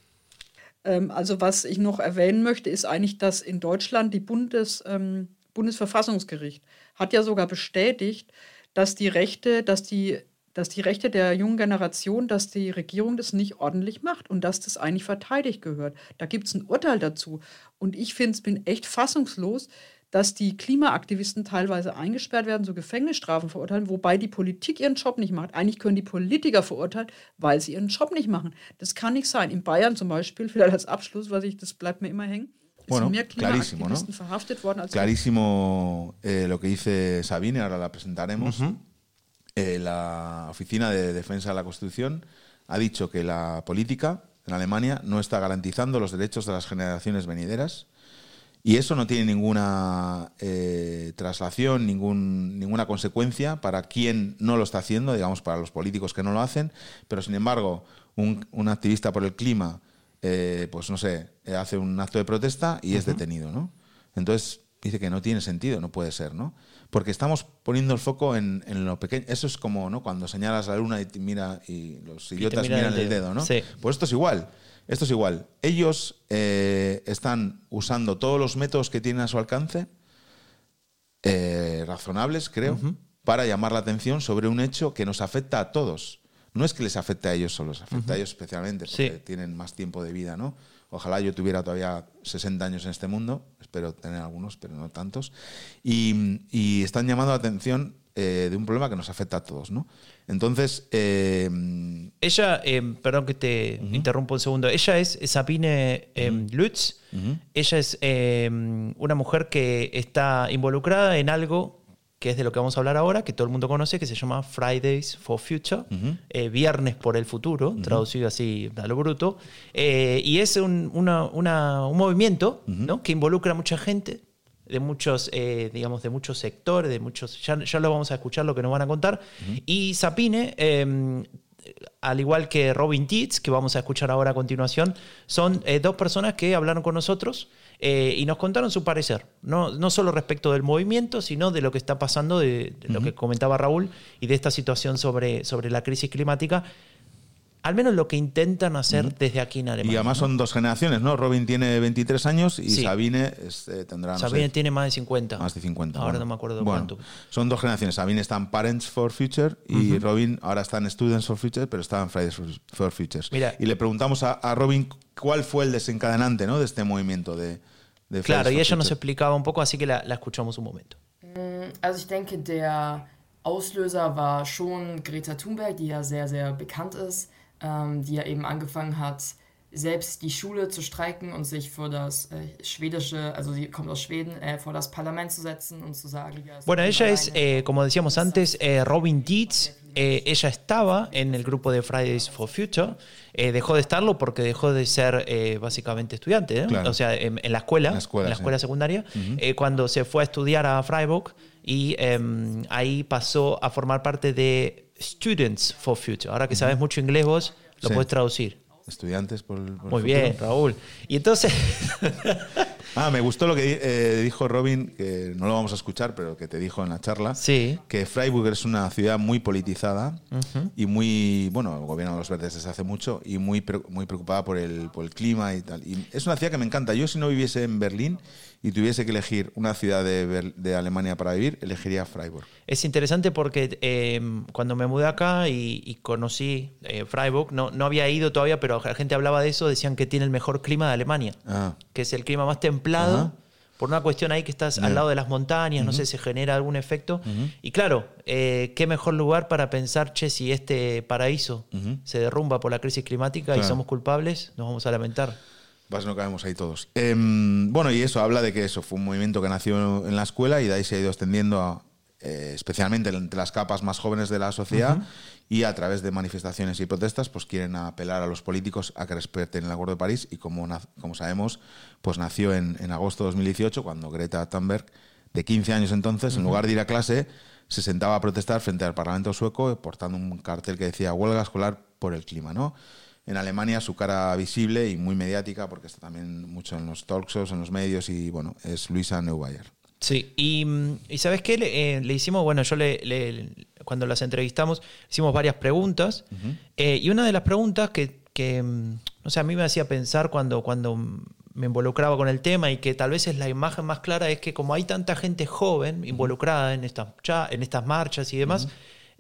Ähm, also was ich noch erwähnen möchte, ist eigentlich, dass in Deutschland die Bundes, ähm, Bundesverfassungsgericht hat ja sogar bestätigt, dass die Rechte, dass die, dass die Rechte der jungen Generation, dass die Regierung das nicht ordentlich macht und dass das eigentlich verteidigt gehört. Da gibt es ein Urteil dazu. Und ich finde, bin echt fassungslos, dass die Klimaaktivisten teilweise eingesperrt werden, so Gefängnisstrafen verurteilen, wobei die Politik ihren Job nicht macht. Eigentlich können die Politiker verurteilen, weil sie ihren Job nicht machen. Das kann nicht sein. In Bayern zum Beispiel, vielleicht als Abschluss, was ich, das bleibt mir immer hängen, Bueno, sind mehr clarísimo, ¿no? Klimaaktivisten verhaftet worden als Clarísimo eh, lo que dice Sabine, ahora la presentaremos. Eh, la Oficina de Defensa de la Constitución ha dicho que la política en Alemania no está garantizando los derechos de las generaciones venideras y eso no tiene ninguna eh, traslación, ningún, ninguna consecuencia para quien no lo está haciendo, digamos, para los políticos que no lo hacen, pero sin embargo, un, un activista por el clima, eh, pues no sé, eh, hace un acto de protesta y es detenido, ¿no? Entonces dice que no tiene sentido, no puede ser, ¿no? Porque estamos poniendo el foco en, en lo pequeño. Eso es como, ¿no? Cuando señalas la luna y, te mira, y los idiotas miran miran el el dedo. dedo, ¿no? Sí. Pues esto es igual. Esto es igual. Ellos eh, están usando todos los métodos que tienen a su alcance, eh, razonables, creo, para llamar la atención sobre un hecho que nos afecta a todos. No es que les afecte a ellos solo, les afecta a ellos especialmente, porque Sí. tienen más tiempo de vida, ¿no? Ojalá yo tuviera todavía 60 años en este mundo, espero tener algunos, pero no tantos. Y, y están llamando la atención eh, de un problema que nos afecta a todos, ¿no? Entonces... Eh, ella, eh, perdón que te uh -huh. interrumpo un segundo, ella es Sabine eh, uh -huh. Lutz, uh -huh. ella es una mujer que está involucrada en algo que es de lo que vamos a hablar ahora, que todo el mundo conoce, que se llama Fridays for Future, Viernes por el Futuro, traducido así a lo bruto, y es un, una, una, un movimiento ¿no? que involucra a mucha gente, de muchos, eh, digamos, de muchos sectores, de muchos, ya, ya, lo vamos a escuchar lo que nos van a contar, y Sapine em, al igual que Robin Teets, que vamos a escuchar ahora a continuación, son eh, dos personas que hablaron con nosotros eh, y nos contaron su parecer, no, no solo respecto del movimiento, sino de lo que está pasando, de, de uh -huh. lo que comentaba Raúl, y de esta situación sobre, sobre la crisis climática. Al menos lo que intentan hacer uh -huh. desde aquí en Alemania. Y además ¿no? son dos generaciones, ¿no? Robin tiene 23 años y sí. Sabine es, eh, tendrá. No Sabine sé, tiene más de 50. Más de 50. Ahora bueno. no me acuerdo bueno, cuánto. Son dos generaciones. Sabine está en Parents for Future y uh -huh. Robin ahora está en Students for Future, pero está en Fridays for, for Futures. Mira, y le preguntamos a, a, Robin cuál fue el desencadenante ¿no? de este movimiento de. de claro, y ella nos explicaba un poco, así que la, la escuchamos un momento. Mm, also ich denke, der Auslöser war schon Greta Thunberg, die ja sehr, sehr bekannt ist. Ähm, die ja eben angefangen hat, selbst die Schule zu streiken und sich vor das äh, schwedische, also sie kommt aus Schweden, äh, vor das Parlament zu setzen und zu sagen, ja, Bueno, ella es, eh, como decíamos antes, eh, Robin Dietz. Eh, ella estaba en el grupo de Fridays for Future. Eh, dejó de estarlo porque dejó de ser eh, básicamente estudiante, claro. o sea, en, en, la escuela, en la escuela, en la escuela sí. secundaria, uh -huh. cuando se fue a estudiar a Freiburg y em, ahí pasó a formar parte de Students for Future. Ahora que sabes mucho inglés vos, lo sí. puedes traducir. Estudiantes por, por Muy bien, Raúl. Y entonces... ah, me gustó lo que eh, dijo Robin, que no lo vamos a escuchar, pero que te dijo en la charla, sí. que Freiburg es una ciudad muy politizada uh -huh. y muy, bueno, el gobierno de los verdes desde hace mucho y muy, muy preocupada por el, por el clima y tal. Y es una ciudad que me encanta. Yo si no viviese en Berlín y tuviese que elegir una ciudad de, de Alemania para vivir, elegiría Freiburg. Es interesante porque eh, cuando me mudé acá y, y conocí eh, Freiburg, no, no había ido todavía, pero la gente hablaba de eso, decían que tiene el mejor clima de Alemania, ah. que es el clima más templado. Ajá. Por una cuestión ahí que estás al lado de las montañas, uh -huh. no sé, se genera algún efecto. Uh -huh. Y claro, eh, qué mejor lugar para pensar, che, si este paraíso uh -huh. se derrumba por la crisis climática claro. y somos culpables, nos vamos a lamentar. Vas, no cabemos ahí todos. Eh, bueno, y eso habla de que eso fue un movimiento que nació en la escuela y de ahí se ha ido extendiendo a, eh, especialmente entre las capas más jóvenes de la sociedad uh -huh. y a través de manifestaciones y protestas pues quieren apelar a los políticos a que respeten el Acuerdo de París y como, como sabemos pues nació en, en, agosto de 2018 cuando Greta Thunberg de 15 años entonces uh -huh. en lugar de ir a clase se sentaba a protestar frente al Parlamento sueco portando un cartel que decía huelga escolar por el clima, ¿no? En Alemania su cara visible y muy mediática porque está también mucho en los talk shows, en los medios y bueno, es Luisa Neubauer. Sí, y, y ¿sabes qué? Le, eh, le, hicimos, bueno, yo le, le, cuando las entrevistamos, hicimos varias preguntas. Uh -huh. eh, y una de las preguntas que, que, no sé, a mí me hacía pensar cuando, cuando me involucraba con el tema y que tal vez es la imagen más clara, es que como hay tanta gente joven involucrada en estas, en estas marchas y demás, uh -huh.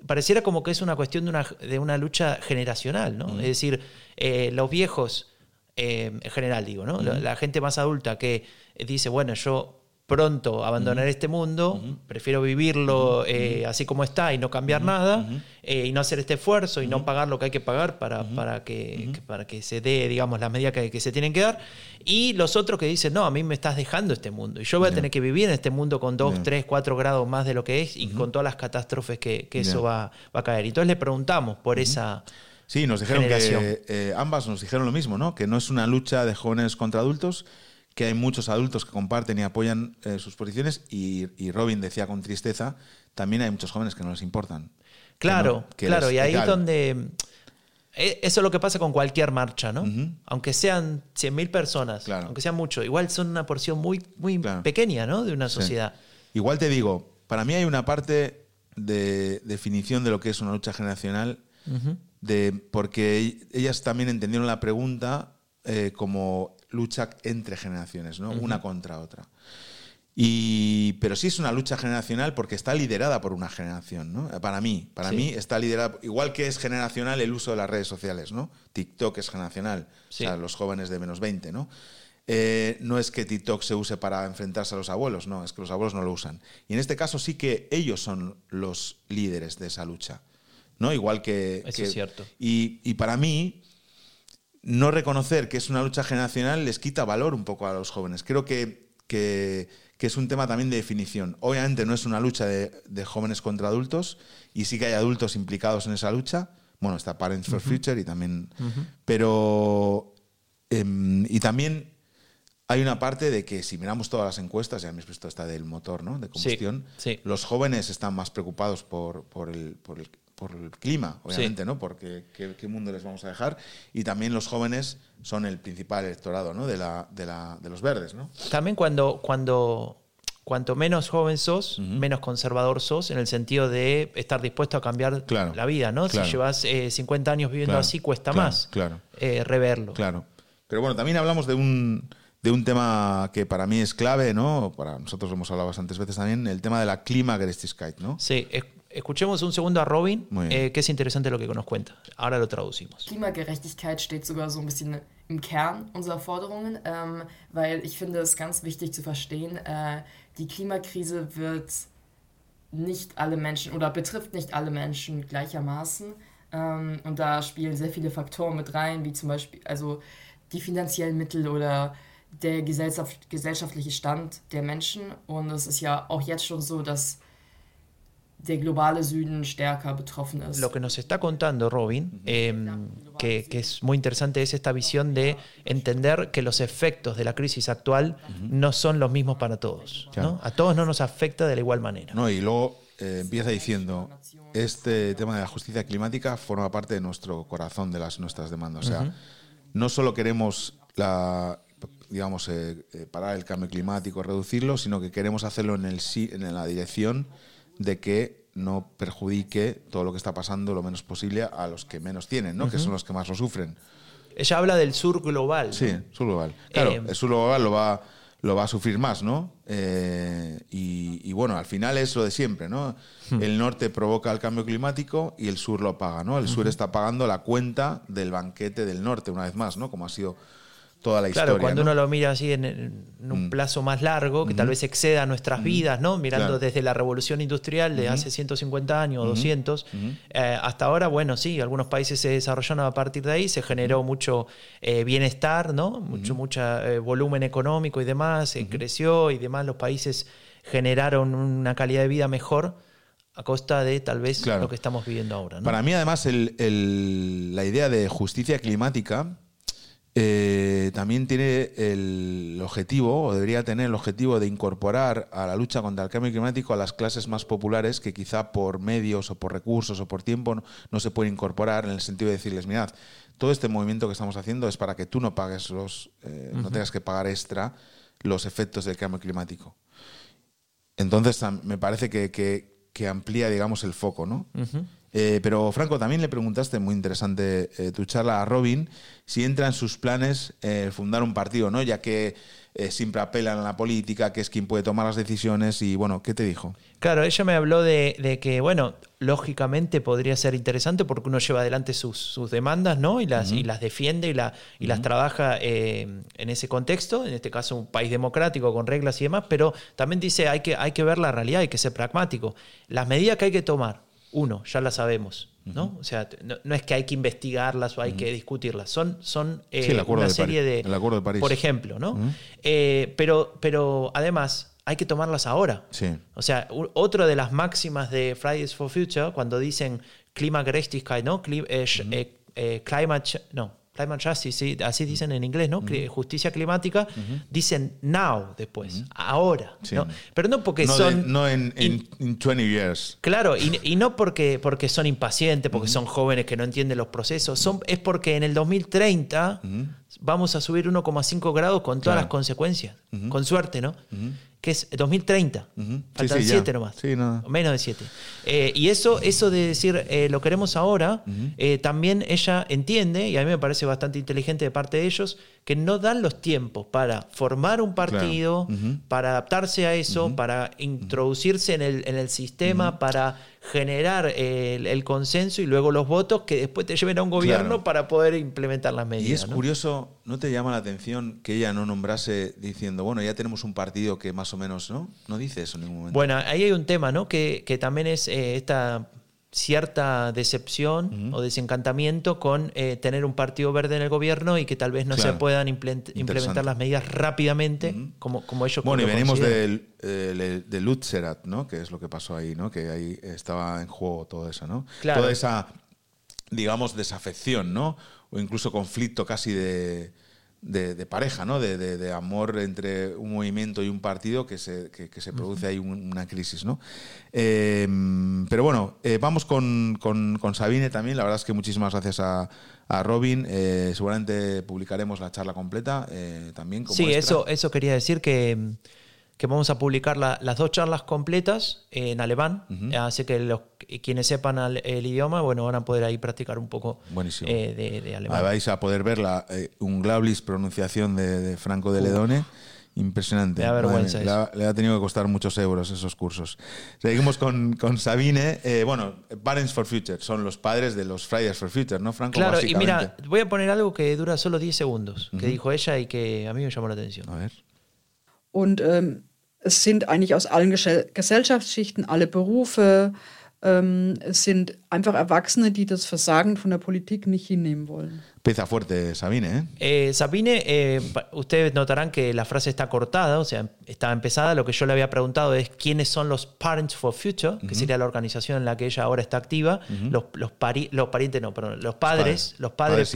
Pareciera como que es una cuestión de una, de una lucha generacional, ¿no? Es decir, eh, los viejos, eh, en general digo, ¿no? La, la gente más adulta que dice, bueno, yo pronto abandonar uh -huh. este mundo, uh -huh. prefiero vivirlo uh -huh. eh, así como está y no cambiar nada, eh, y no hacer este esfuerzo y no pagar lo que hay que pagar para, para, que, que, para que se dé, digamos, las medidas que, que, se tienen que dar. Y los otros que dicen, no, a mí me estás dejando este mundo, y yo voy a tener que vivir en este mundo con 2, 3, 4 grados más de lo que es y con todas las catástrofes que, que eso va, va, a caer. Y entonces le preguntamos por esa... Sí, nos dijeron generación. que eh, ambas nos dijeron lo mismo, ¿no? Que no es una lucha de jóvenes contra adultos, que hay muchos adultos que comparten y apoyan eh, sus posiciones y, y, Robin decía con tristeza, también hay muchos jóvenes que no les importan. Claro, que no, que claro, y ahí es donde... eh, Eso es lo que pasa con cualquier marcha, ¿no? Uh -huh. Aunque sean 100.000 personas, claro. aunque sean mucho, igual son una porción muy, muy claro. pequeña, ¿no? De una sociedad. Sí. Igual te digo, para mí hay una parte de definición de lo que es una lucha generacional, uh -huh. de, porque ellas también entendieron la pregunta eh, como lucha entre generaciones, ¿no? Uh -huh. Una contra otra. Y, pero sí es una lucha generacional porque está liderada por una generación, ¿no? Para mí, para Sí. mí está liderada, igual que es generacional el uso de las redes sociales, ¿no? TikTok es generacional, Sí. o sea, los jóvenes de menos 20, ¿no? Eh, no es que TikTok se use para enfrentarse a los abuelos, no, es que los abuelos no lo usan. Y en este caso sí que ellos son los líderes de esa lucha, ¿no? Igual que... Eso que- es cierto. Y, y para mí, no reconocer que es una lucha generacional les quita valor un poco a los jóvenes. Creo que, que- que es un tema también de definición. Obviamente no es una lucha de, de jóvenes contra adultos y sí que hay adultos implicados en esa lucha. Bueno, está Parents for Future y también... Pero... em, y también hay una parte de que si miramos todas las encuestas, ya habéis visto esta del motor, ¿no? De combustión, sí. los jóvenes están más preocupados por, por, el, por, el, por el clima, obviamente, Sí. ¿no? Porque ¿qué, qué mundo les vamos a dejar. Y también los jóvenes son el principal electorado, ¿no? De, la, de, la, de los verdes, ¿no? También cuando, cuando cuanto menos joven sos, menos conservador sos, en el sentido de estar dispuesto a cambiar Claro, la vida, ¿no? claro. Si llevas eh, 50 años viviendo Claro, así, cuesta más claro. eh, reverlo. Claro. Pero bueno, también hablamos de un, de un tema que para mí es clave, ¿no? Para nosotros lo hemos hablado bastantes veces también, el tema de la Klimagerechtigkeit, ¿no? Sí, es- escuchemos un segundo a Robin, eh, que es interesante lo que nos cuenta. Ahora lo traducimos. Klimagerechtigkeit steht sogar so ein bisschen im Kern unserer Forderungen, ähm, weil ich finde es ganz wichtig zu verstehen, äh, die Klimakrise wird nicht alle Menschen oder betrifft nicht alle Menschen gleichermaßen. Ähm, und da spielen sehr viele Faktoren mit rein, wie zum Beispiel also die finanziellen Mittel oder der Gesellschaft, gesellschaftliche Stand der Menschen. Und es ist ja auch jetzt schon so, dass der globale Süden stärker betroffen ist. Lo que nos está contando Robin, eh, que, que es muy interesante, es esta visión de entender que los efectos de la crisis actual no son los mismos para todos. ¿no? A todos no nos afecta de la igual manera. ¿no? Y luego eh, empieza diciendo, este tema de la justicia climática forma parte de nuestro corazón, de las nuestras demandas. O sea, no solo queremos la digamos eh, eh, parar el cambio climático, reducirlo, sino que queremos hacerlo en el en la dirección de que no perjudique todo lo que está pasando lo menos posible a los que menos tienen, ¿no? Que son los que más lo sufren. Ella habla del sur global. ¿no? Sí, sur global. Claro, Eh, el sur global lo va, lo va a sufrir más, ¿no? Eh, y, y bueno, al final es lo de siempre, ¿no? Hmm. El norte provoca el cambio climático y el sur lo paga, ¿no? El sur está pagando la cuenta del banquete del norte, una vez más, ¿no? Como ha sido toda la Claro, historia. cuando ¿no? uno lo mira así en, en un Mm. plazo más largo, que tal vez exceda nuestras vidas, ¿no? Mirando Claro. desde la revolución industrial de hace 150 años o 200, eh, hasta ahora, bueno, sí, algunos países se desarrollaron a partir de ahí, se generó mucho eh, bienestar, ¿no? Mucho mucha, eh, volumen económico y demás, se creció y demás, los países generaron una calidad de vida mejor a costa de tal vez Claro. lo que estamos viviendo ahora, ¿no? Para mí, además, el- el- la idea de justicia climática eh, también tiene el objetivo, o debería tener el objetivo, de incorporar a la lucha contra el cambio climático a las clases más populares que quizá por medios o por recursos o por tiempo no, no se pueden incorporar en el sentido de decirles, mirad, todo este movimiento que estamos haciendo es para que tú no pagues los, eh, no tengas que pagar extra los efectos del cambio climático. Entonces me parece que, que- que amplía, digamos, el foco, ¿no? Eh, pero Franco, también le preguntaste, muy interesante eh, tu charla a Robin, si entra en sus planes eh, fundar un partido, ¿no? Ya que siempre apelan a la política, que es quien puede tomar las decisiones y bueno, ¿qué te dijo? Claro, ella me habló de, de que, bueno, lógicamente podría ser interesante porque uno lleva adelante sus, sus demandas, ¿no? Y las, y las defiende y, la, y las trabaja en ese contexto, en este caso un país democrático con reglas y demás, pero también dice hay que, hay que ver la realidad, hay que ser pragmático. Las medidas que hay que tomar, uno, ya las sabemos. ¿no? O sea, no, no es que hay que investigarlas o hay que discutirlas, son, son eh, Sí, el acuerdo una de serie de, el acuerdo de París. por ejemplo, ¿no? Eh, pero, pero además hay que tomarlas ahora. Sí. O sea, otra de las máximas de Fridays for Future, cuando dicen Klimagerechtigkeit, ¿no? Cli- eh, eh, eh, climate, no, climate justice, sí, así dicen en inglés, ¿no? Cli- Justicia climática, dicen now después, ahora. Sí. ¿no? Pero no porque no, de- son... no en, en, in- in 20 years. Claro, y, y no porque, porque son impacientes, porque son jóvenes que no entienden los procesos, son, es porque en el 2030 vamos a subir 1,5 grados con todas Claro. las consecuencias, con suerte, ¿no? Que es 2030, Ujú. Sí, faltan sí, ya. 7 nomás, Sí, no. menos de 7. y eso, eso de decir eh, lo queremos ahora, eh, también ella entiende, y a mí me parece bastante inteligente de parte de ellos, que no dan los tiempos para formar un partido, para adaptarse a eso, para introducirse en el, en el sistema, para generar el, consenso y luego los votos que después te lleven a un gobierno para poder implementar las medidas. Y es curioso, ¿no te llama la atención que ella no nombrase diciendo, bueno, ya tenemos un partido que más o menos, ¿no? No dice eso en ningún momento. Bueno, ahí hay un tema, ¿no? Que, que también es eh, esta cierta decepción o desencantamiento con eh, tener un partido verde en el gobierno y que tal vez no se puedan implementar las medidas rápidamente como, como ellos Bueno, y venimos del, eh, de Lutzerat, ¿no? Que es lo que pasó ahí, ¿no? Que ahí estaba en juego todo eso, ¿no? Toda esa, digamos, desafección, ¿no? O incluso conflicto casi de de, pareja, ¿no? De, de, amor entre un movimiento y un partido que se, que, se produce ahí una crisis. ¿no? Em, pero bueno, eh, vamos con, con, con, Sabine también. La verdad es que muchísimas gracias a, a Robin. Eh, seguramente publicaremos la charla completa eh, también. Como sí, eso, eso quería decir que que vamos a publicar las dos charlas completas en alemán, así que los, quienes sepan el, idioma, bueno, van a poder ahí practicar un poco eh, de, alemán. vais a poder ver la eh, pronunciación de, Franco de Ledone. Impresionante. Le da vergüenza le, ha, tenido que costar muchos euros esos cursos. Seguimos con, con Sabine. Eh, bueno, Parents for Future son los padres de los Fridays for Future, ¿no, Franco? Claro, y mira, voy a poner algo que dura solo 10 segundos, que dijo ella y que a mí me llamó la atención. A ver. Und ähm, es sind eigentlich aus allen Gesellschaftsschichten, alle Berufe, ähm, sind einfach Erwachsene, die das Versagen von der Politik nicht hinnehmen wollen. Pesa fuerte Sabine. ¿eh? Eh, Sabine, eh, ustedes notarán que la frase está cortada, o sea, está empezada. Lo que yo le había preguntado es quiénes son los Parents for Future, que sería la organización en la que ella ahora está activa. los, los, los, parientes, no, perdón, los padres, los padres,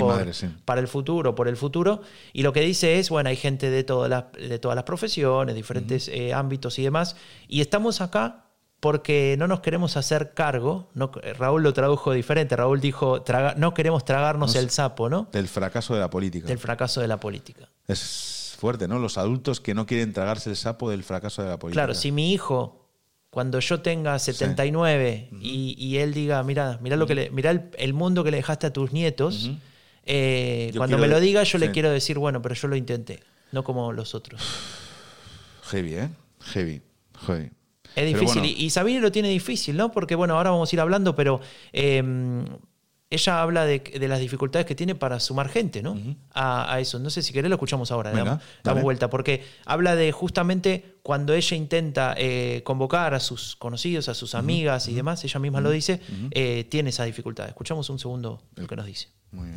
para el futuro, por el futuro. Y lo que dice es, bueno, hay gente de, todas las, de todas las profesiones, diferentes ámbitos y demás. Y estamos acá porque no nos queremos hacer cargo. No, Raúl lo tradujo diferente. Raúl dijo, no queremos tragarnos el sapo, ¿no? Del fracaso de la política. Del fracaso de la política. Es fuerte, ¿no? Los adultos que no quieren tragarse el sapo del fracaso de la política. Claro, si mi hijo, cuando yo tenga 79 y, él diga, mira, mira, lo que le, mira el, mundo que le dejaste a tus nietos, eh, cuando me lo diga yo le quiero decir, bueno, pero yo lo intenté, no como los otros. Heavy, ¿eh? Heavy, heavy. Es difícil. Y, Sabine lo tiene difícil, ¿no? Porque, bueno, ahora vamos a ir hablando, pero em, ella habla de, las dificultades que tiene para sumar gente, ¿no? a, eso. No sé si querés lo escuchamos ahora, damos, vuelta, porque habla de justamente cuando ella intenta eh, convocar a sus conocidos, a sus amigas y demás, ella misma lo dice, eh, tiene esa dificultad. Escuchamos un segundo lo que nos dice.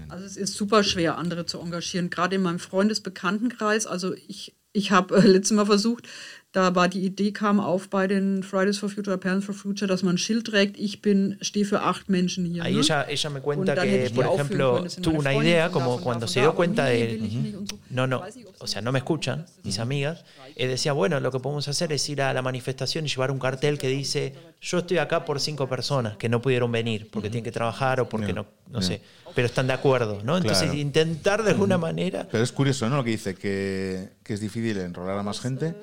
Also es ist super schwer, andere zu engagieren, gerade in meinem Freundesbekanntenkreis. Also ich, ich habe äh, letztes Mal versucht, da war die Idee, kam auf bei den Fridays for Future, Parents for Future, dass man ein Schild trägt, ich bin, stehe für acht Menschen hier. Ahí ella, ella me cuenta que, por ejemplo, tuvo una idea, como cuando se dio cuenta de, no, no, o sea, no me escuchan mis amigas, eh, decía, bueno, lo que podemos hacer es ir a la manifestación y llevar un cartel que dice, yo estoy acá por cinco personas que no pudieron venir porque tienen que trabajar o porque no, no sé, pero están de acuerdo, ¿no? Entonces, intentar de alguna manera... Pero es curioso, ¿no? Lo que dice, que, que es difícil enrolar a más gente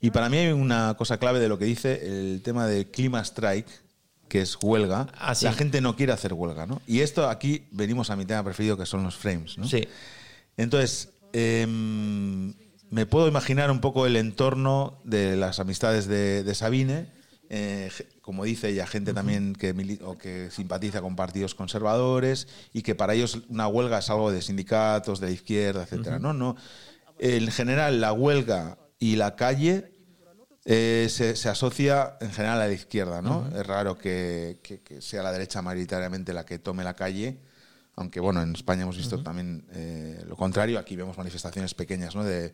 y para mí hay una cosa clave de lo que dice el tema del clima strike, que es huelga. Ah, La gente no quiere hacer huelga, ¿no? Y esto aquí venimos a mi tema preferido, que son los frames, ¿no? Sí. Entonces, em, me puedo imaginar un poco el entorno de las amistades de, Sabine. Eh, como dice ella, gente también que, o que simpatiza con partidos conservadores y que para ellos una huelga es algo de sindicatos, de la izquierda, etcétera. No, no. En general, la huelga y la calle eh, se, asocia en general a la izquierda, ¿no? Es raro que, sea la derecha mayoritariamente la que tome la calle, aunque bueno, en España hemos visto también eh, lo contrario, aquí vemos manifestaciones pequeñas, ¿no? De,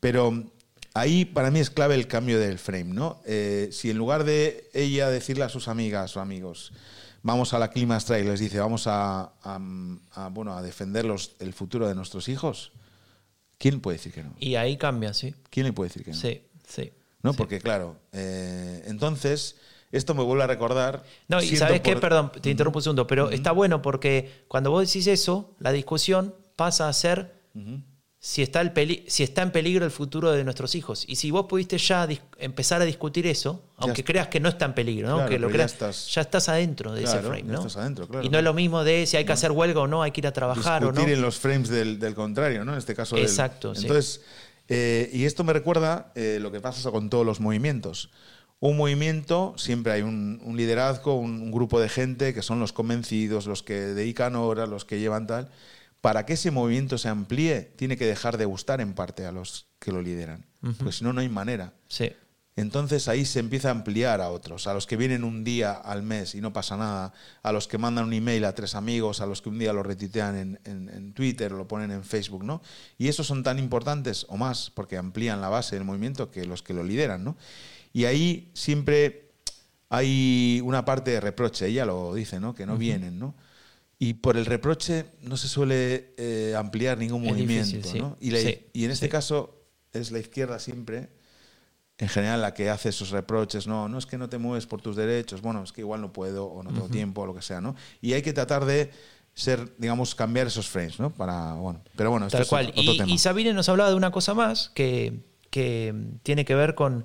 Pero ahí para mí es clave el cambio del frame, ¿no? Eh, si en lugar de ella decirle a sus amigas o amigos, vamos a la Clima Strike, les dice, vamos a, bueno, a defender el futuro de nuestros hijos, ¿Quién puede decir que no? Y ahí cambia, sí. ¿Quién le puede decir que no? Sí, sí. ¿No? Porque, claro, eh, entonces, esto me vuelve a recordar. No, y sabes qué, perdón, te interrumpo un segundo, pero está bueno porque cuando vos decís eso, la discusión pasa a ser si está, el peli- si está en peligro el futuro de nuestros hijos. Y si vos pudiste ya empezar a discutir eso, aunque creas que no está en peligro, ¿no? Claro, que lo ya creas, estás- ya estás adentro de ese frame, ¿no? estás adentro, claro. Y no es lo mismo de si hay que hacer huelga o no, hay que ir a trabajar o discutir no. en los frames del, del contrario, ¿no? En este caso. del- Exacto, sí. Entonces, eh, y esto me recuerda eh, lo que pasa con todos los movimientos. Un movimiento, siempre hay un, un liderazgo, un, un grupo de gente que son los convencidos, los que dedican horas, los que llevan tal. Para que ese movimiento se amplíe, tiene que dejar de gustar en parte a los que lo lideran. Porque si no, no hay manera. Sí. Entonces ahí se empieza a ampliar a otros, a los que vienen un día al mes y no pasa nada, a los que mandan un email a tres amigos, a los que un día lo retuitean en, en- en Twitter lo ponen en Facebook, ¿no? Y esos son tan importantes o más porque amplían la base del movimiento que los que lo lideran, ¿no? Y ahí siempre hay una parte de reproche, ella lo dice, ¿no? Que no vienen, ¿no? Y por el reproche no se suele eh, ampliar ningún Es movimiento, difícil, sí. ¿no? Y, la- Sí, y en este sí. caso es la izquierda siempre en general la que hace esos reproches, no, no es que no te mueves por tus derechos, bueno, es que igual no puedo o no tengo tiempo o lo que sea, ¿no? Y hay que tratar de ser, digamos, cambiar esos frames, ¿no? Para, bueno, pero bueno, Tal es cual. otro y, tema. y Sabine nos hablaba de una cosa más que, que tiene que ver con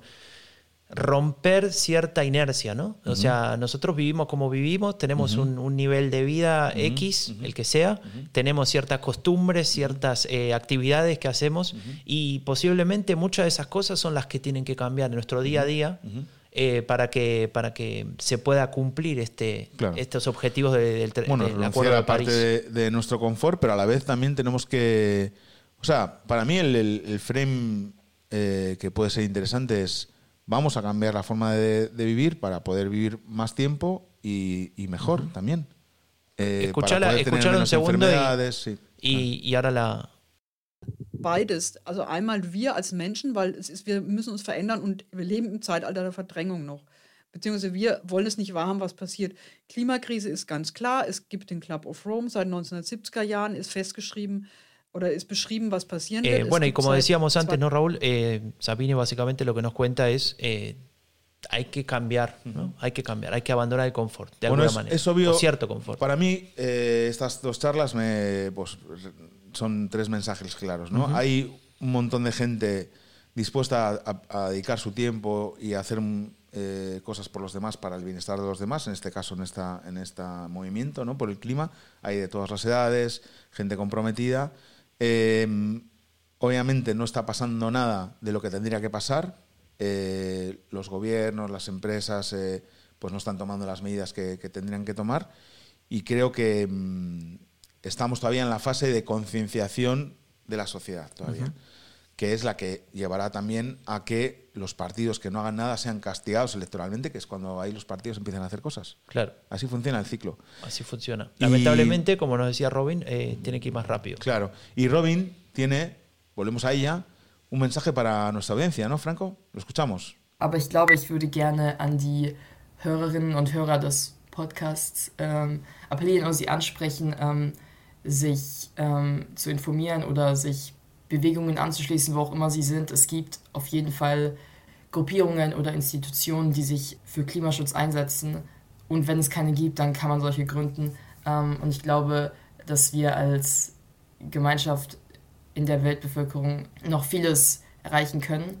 romper cierta inercia, ¿no? O sea, nosotros vivimos como vivimos, tenemos un, un nivel de vida X, el que sea, tenemos ciertas costumbres, ciertas eh, actividades que hacemos y posiblemente muchas de esas cosas son las que tienen que cambiar en nuestro día a día eh, para, que, para que se pueda cumplir este, Claro. estos objetivos de- del, tre- bueno, del renunciar Acuerdo de parte de, de nuestro confort, pero a la vez también tenemos que. O sea, para mí el, el- el frame eh, que puede ser interesante es: vamos a cambiar la forma de, de vivir para poder vivir más tiempo y, y mejor también. Eh, Escuchala- un segundo y- sí. Y, y ahora la, Beides. Also einmal wir als Menschen, weil es ist, wir müssen uns verändern und wir leben im Zeitalter der Verdrängung noch. Beziehungsweise wir wollen es nicht wahrhaben, was passiert. Klimakrise ist ganz klar. Es gibt den Club of Rome seit 1970er Jahren, ist festgeschrieben oder ist beschrieben, was passieren Eh, wird. Es bueno, y como decíamos antes, ¿no, Raúl? Eh, Sabine básicamente lo que nos cuenta es eh, hay que cambiar, ¿no? Hay que cambiar, hay que abandonar el confort, de Bueno, alguna es, manera. es obvio. O cierto confort. Para mí, eh, estas dos charlas me, pues, son tres mensajes claros. ¿no? Hay un montón de gente dispuesta a, a- a dedicar su tiempo y a hacer eh, cosas por los demás para el bienestar de los demás, en este caso en esta en este movimiento, ¿no? por el clima. Hay de todas las edades, gente comprometida. Eh, obviamente no está pasando nada de lo que tendría que pasar. Eh, los gobiernos, las empresas, eh, pues no están tomando las medidas que, tendrían que tomar. Y creo que mm, estamos todavía en la fase de concienciación de la sociedad todavía, que es la que llevará también a que los partidos que no hagan nada sean castigados electoralmente, que es cuando ahí los partidos empiezan a hacer cosas. Claro, Así funciona el ciclo. así funciona. Y- Lamentablemente, como nos decía Robin, eh, tiene que ir más rápido. Claro. Y Robin tiene, volvemos a ella, un mensaje para nuestra audiencia, ¿no, Franco? Lo escuchamos. Aber ich glaube, ich würde gerne an die Hörerinnen und Hörer des Podcasts ähm, appellieren und sie ansprechen, ähm, sich ähm, zu informieren oder sich Bewegungen anzuschließen, wo auch immer sie sind. Es gibt auf jeden Fall Gruppierungen oder Institutionen, die sich für Klimaschutz einsetzen. Und wenn es keine gibt, dann kann man solche gründen. Ähm, und ich glaube, dass wir als Gemeinschaft in der Weltbevölkerung noch vieles erreichen können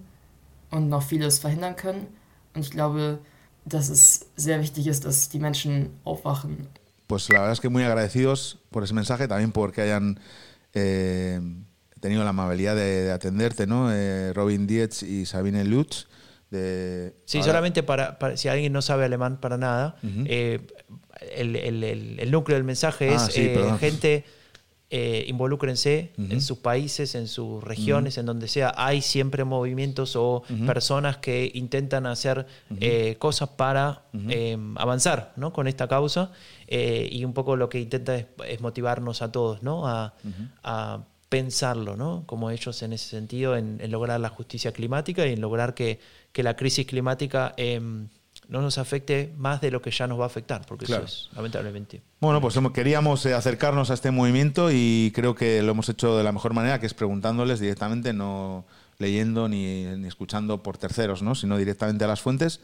und noch vieles verhindern können. Und ich glaube, dass es sehr wichtig ist, dass die Menschen aufwachen. Pues la verdad es que muy agradecidos por ese mensaje, también porque hayan eh, tenido la amabilidad de, de atenderte, ¿no? Eh, Robin Dietz y Sabine Lutz. De, Sí, ahora- solamente para, para- si alguien no sabe alemán para nada, eh, el, el- el- el núcleo del mensaje Ah, es sí, eh, gente, eh, involúcrense en sus países, en sus regiones, en donde sea. Hay siempre movimientos o personas que intentan hacer eh, cosas para eh, avanzar ¿no? con esta causa y un poco lo que intenta es, es motivarnos a todos ¿no? a, a pensarlo, ¿no? como ellos en ese sentido, en, en lograr la justicia climática y en lograr que, que la crisis climática em, no nos afecte más de lo que ya nos va a afectar, porque Claro. eso es lamentablemente. Bueno, pues queríamos eh, acercarnos a este movimiento y creo que lo hemos hecho de la mejor manera, que es preguntándoles directamente, no leyendo ni, ni escuchando por terceros, ¿no? sino directamente a las fuentes.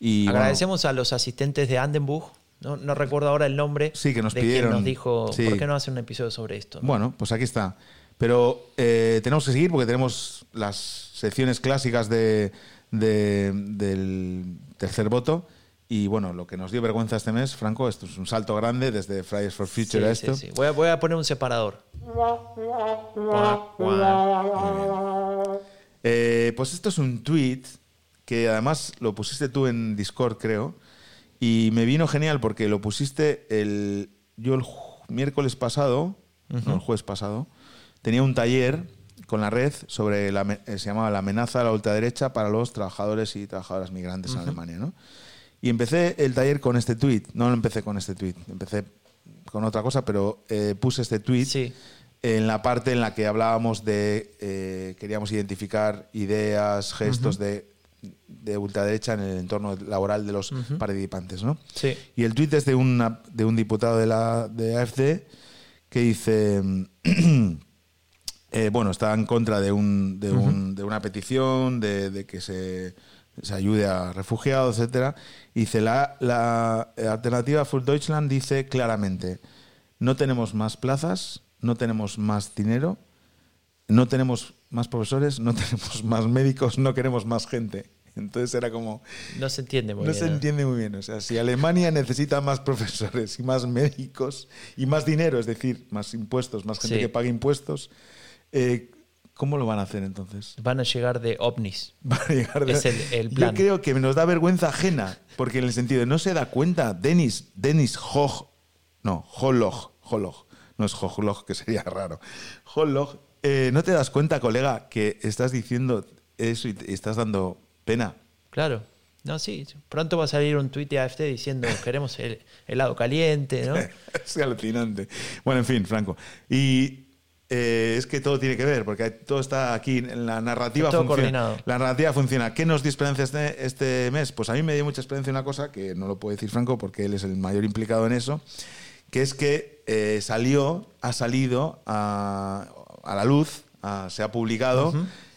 Y, bueno, Agradecemos a los asistentes de Andenburg, no, no recuerdo ahora el nombre, Sí, que nos de quien pidieron- nos dijo, sí. ¿por qué no hacer un episodio sobre esto? no? Bueno, pues aquí está. Pero eh, tenemos que seguir porque tenemos las secciones clásicas de, de- del tercer voto. Y bueno, lo que nos dio vergüenza este mes, Franco, esto es un salto grande desde Fridays for Future a Sí, esto. sí, sí. Voy, a, voy a poner un separador. Eh, pues esto es un tweet que además lo pusiste tú en Discord, creo, y me vino genial porque lo pusiste el yo el miércoles pasado, no, el jueves pasado, tenía un taller con la red sobre la, eh, se llamaba la amenaza a la ultraderecha para los trabajadores y trabajadoras migrantes en Alemania, ¿no? Y empecé el taller con este tweet, no lo empecé con este tweet, empecé con otra cosa, pero eh, puse este tweet Sí. en la parte en la que hablábamos de eh, queríamos identificar ideas, gestos de, de ultraderecha en el entorno laboral de los participantes, ¿no? Sí. Y el tuit es de, una, de un diputado de la de AFD que dice, eh, bueno, está en contra de, un, de, un- de una petición de, de que se, se ayude a refugiados, etcétera. Y dice, la, la alternativa für Deutschland dice claramente, no tenemos más plazas, no tenemos más dinero, no tenemos más profesores, no tenemos más médicos, no queremos más gente. Entonces era como, No se entiende muy no bien. se ¿no? entiende muy bien. O sea, si Alemania necesita más profesores y más médicos y más dinero, es decir, más impuestos, más gente Sí. que pague impuestos, eh, ¿cómo lo van a hacer entonces? Van a llegar de ovnis. Van a llegar de- Es el- el plan. Yo creo que nos da vergüenza ajena, porque en el sentido de no se da cuenta, Denis, Denis Hoch, no, Holog, Holog, no es Hochlog, que sería raro. Holog, eh, ¿no te das cuenta, colega, que estás diciendo eso y te- estás dando pena? Claro. No, sí. Pronto va a salir un tuit de AFD diciendo queremos el helado caliente, ¿no? es alucinante. Bueno, en fin, Franco. Y eh, es que todo tiene que ver, porque todo está aquí en la narrativa. Todo funciona. coordinado. La narrativa funciona. ¿Qué nos dio experiencia este, este mes? Pues a mí me dio mucha experiencia una cosa que no lo puede decir Franco porque él es el mayor implicado en eso, que es que eh, salió, ha salido a, a la luz, a- se ha publicado.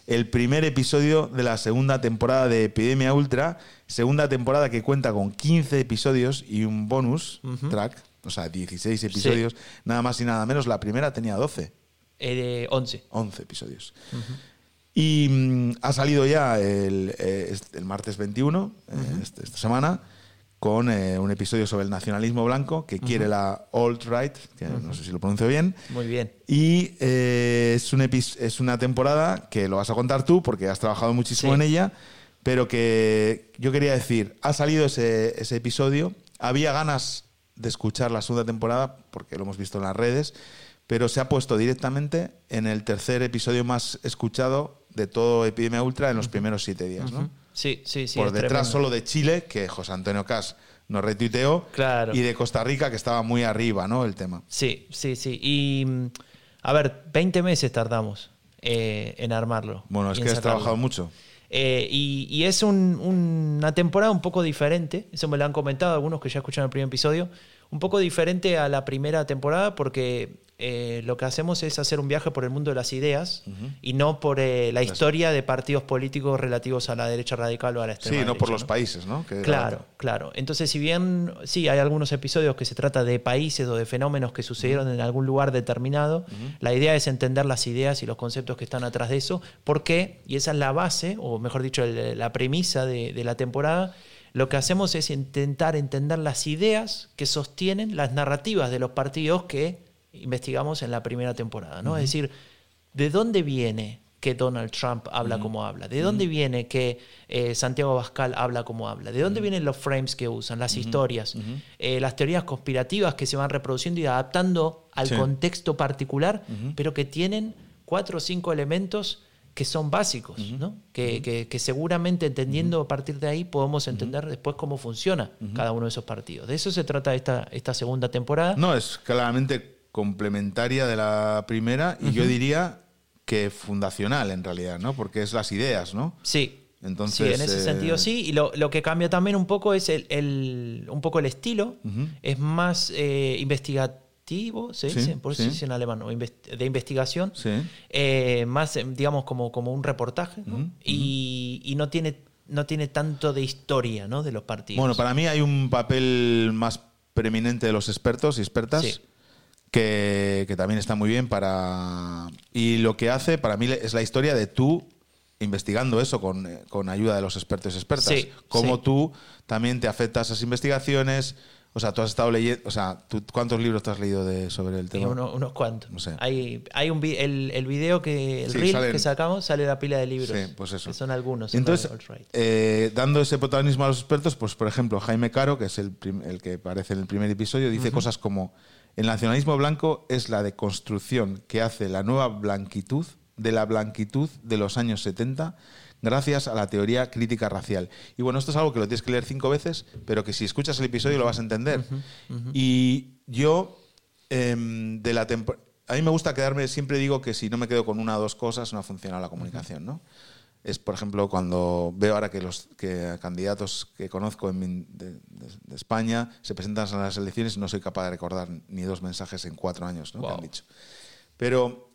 El primer episodio de la segunda temporada de Epidemia Ultra, segunda temporada que cuenta con 15 episodios y un bonus track, o sea, 16 episodios, nada más y nada menos. La primera tenía 12. Eh, 11. 11 episodios. Y mm, ha salido ya el, eh, el martes 21, eh, este- esta semana, con eh, un episodio sobre el nacionalismo blanco que quiere la alt-right, que no sé si lo pronuncio bien. Muy bien. Y eh, es, un es una temporada que lo vas a contar tú porque has trabajado muchísimo Sí. en ella, pero que yo quería decir, ha salido ese, ese episodio, había ganas de escuchar la segunda temporada porque lo hemos visto en las redes, pero se ha puesto directamente en el tercer episodio más escuchado de todo Epidemia Ultra en los primeros siete días, ¿no? Sí, sí, sí. Por detrás tremendo. solo de Chile, que José Antonio Cas nos retuiteó, Claro. y de Costa Rica, que estaba muy arriba, ¿no? El tema. Sí, sí, sí. Y mm, a ver, 20 meses tardamos eh, en armarlo. Bueno, es que has trabajado mucho. Eh, y, y es un- una temporada un poco diferente, eso me lo han comentado algunos que ya escucharon el primer episodio, un poco diferente a la primera temporada porque eh, lo que hacemos es hacer un viaje por el mundo de las ideas y no por eh, la historia de partidos políticos relativos a la derecha radical o a la extrema Sí, no por los países, ¿no? Que Claro, claro. Entonces, si bien sí hay algunos episodios que se trata de países o de fenómenos que sucedieron en algún lugar determinado, la idea es entender las ideas y los conceptos que están atrás de eso. ¿Por qué? Y esa es la base, o mejor dicho, el- la premisa de, de la temporada. Lo que hacemos es intentar entender las ideas que sostienen las narrativas de los partidos que investigamos en la primera temporada. ¿no? Es decir, ¿de dónde viene que Donald Trump habla como habla? ¿De dónde viene que eh, Santiago Bascal habla como habla? ¿De dónde vienen los frames que usan, las historias, eh, las teorías conspirativas que se van reproduciendo y adaptando al Sí. contexto particular, pero que tienen cuatro o cinco elementos que son básicos, ¿no? que, que- que seguramente entendiendo a partir de ahí podemos entender después cómo funciona cada uno de esos partidos. De eso se trata esta, esta segunda temporada. No, es claramente complementaria de la primera y yo diría que fundacional en realidad, ¿no? Porque es las ideas, ¿no? Sí. Entonces, sí, en ese eh, sentido sí. Y lo, lo que cambia también un poco es el, el- un poco el estilo. Es más eh, investigativo, ¿se Sí, dice? Por eso sí. dice en alemán, o invest- de investigación. Sí. Eh, más, eh, digamos, como, como un reportaje. ¿no? y, y no tiene no tiene tanto de historia ¿no? de los partidos. Bueno, para mí hay un papel más preeminente de los expertos y expertas. Sí. Que, que también está muy bien para... Y lo que hace, para mí, es la historia de tú investigando eso con, con ayuda de los expertos y expertas. Sí, Cómo sí. tú también te afectas a esas investigaciones. O sea, tú has estado leyendo... O sea, ¿tú, ¿cuántos libros te has leído de, sobre el tema? uno- unos cuantos. No sé. Hay, hay un el, el video que el Sí, reel salen- que sacamos sale la pila de libros. Sí, pues eso. Que son algunos. Entonces, right. eh, dando ese protagonismo a los expertos, pues por ejemplo, Jaime Caro, que es el, el que aparece en el primer episodio, dice cosas como, el nacionalismo blanco es la deconstrucción que hace la nueva blanquitud de la blanquitud de los años 70 gracias a la teoría crítica racial. Y bueno, esto es algo que lo tienes que leer cinco veces, pero que si escuchas el episodio lo vas a entender. Y yo, em, de la. A mí me gusta quedarme, siempre digo que si no me quedo con una o dos cosas, no funciona la comunicación, ¿no? Es, por ejemplo, cuando veo ahora que los que candidatos que conozco en mi- de, de- de España se presentan a las elecciones y no soy capaz de recordar ni dos mensajes en cuatro años ¿no? que han dicho. Pero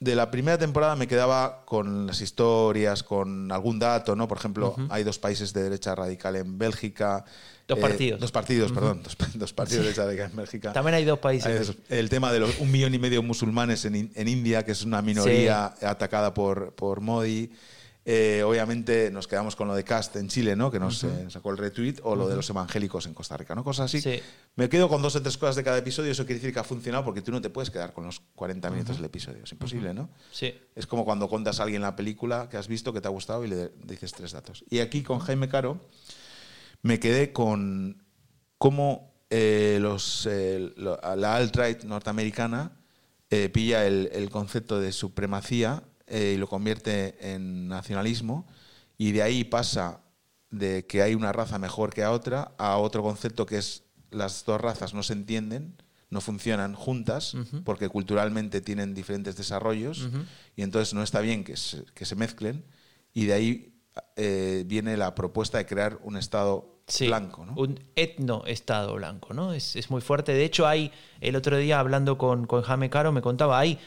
de la primera temporada me quedaba con las historias, con algún dato, ¿no? Por ejemplo, hay dos países de derecha radical en Bélgica. Dos eh, partidos. Dos partidos, perdón. Dos, dos partidos de derecha radical en Bélgica. También hay dos países. Hay dos- El tema de los un millón y medio musulmanes en, In- en India, que es una minoría atacada por, por Modi. Eh, obviamente nos quedamos con lo de Cast en Chile, ¿no? que nos eh, sacó el retweet, o lo de los evangélicos en Costa Rica, ¿no? Cosas así. Sí. Me quedo con dos o tres cosas de cada episodio, eso quiere decir que ha funcionado porque tú no te puedes quedar con los 40 minutos del episodio, es imposible, ¿no? Sí. Es como cuando contas a alguien la película que has visto, que te ha gustado y le dices tres datos. Y aquí con Jaime Caro me quedé con cómo eh, los, lo- la alt-right norteamericana pilla el, el concepto de supremacía eh, y lo convierte en nacionalismo y de ahí pasa de que hay una raza mejor que a otra a otro concepto que es las dos razas no se entienden, no funcionan juntas porque culturalmente tienen diferentes desarrollos y entonces no está bien que se, que se mezclen y de ahí eh, viene la propuesta de crear un Estado Sí, blanco. ¿no? un etno-estado blanco, ¿no? Es, es muy fuerte. De hecho, hay, el otro día hablando con, con Jaime Caro, me contaba, hay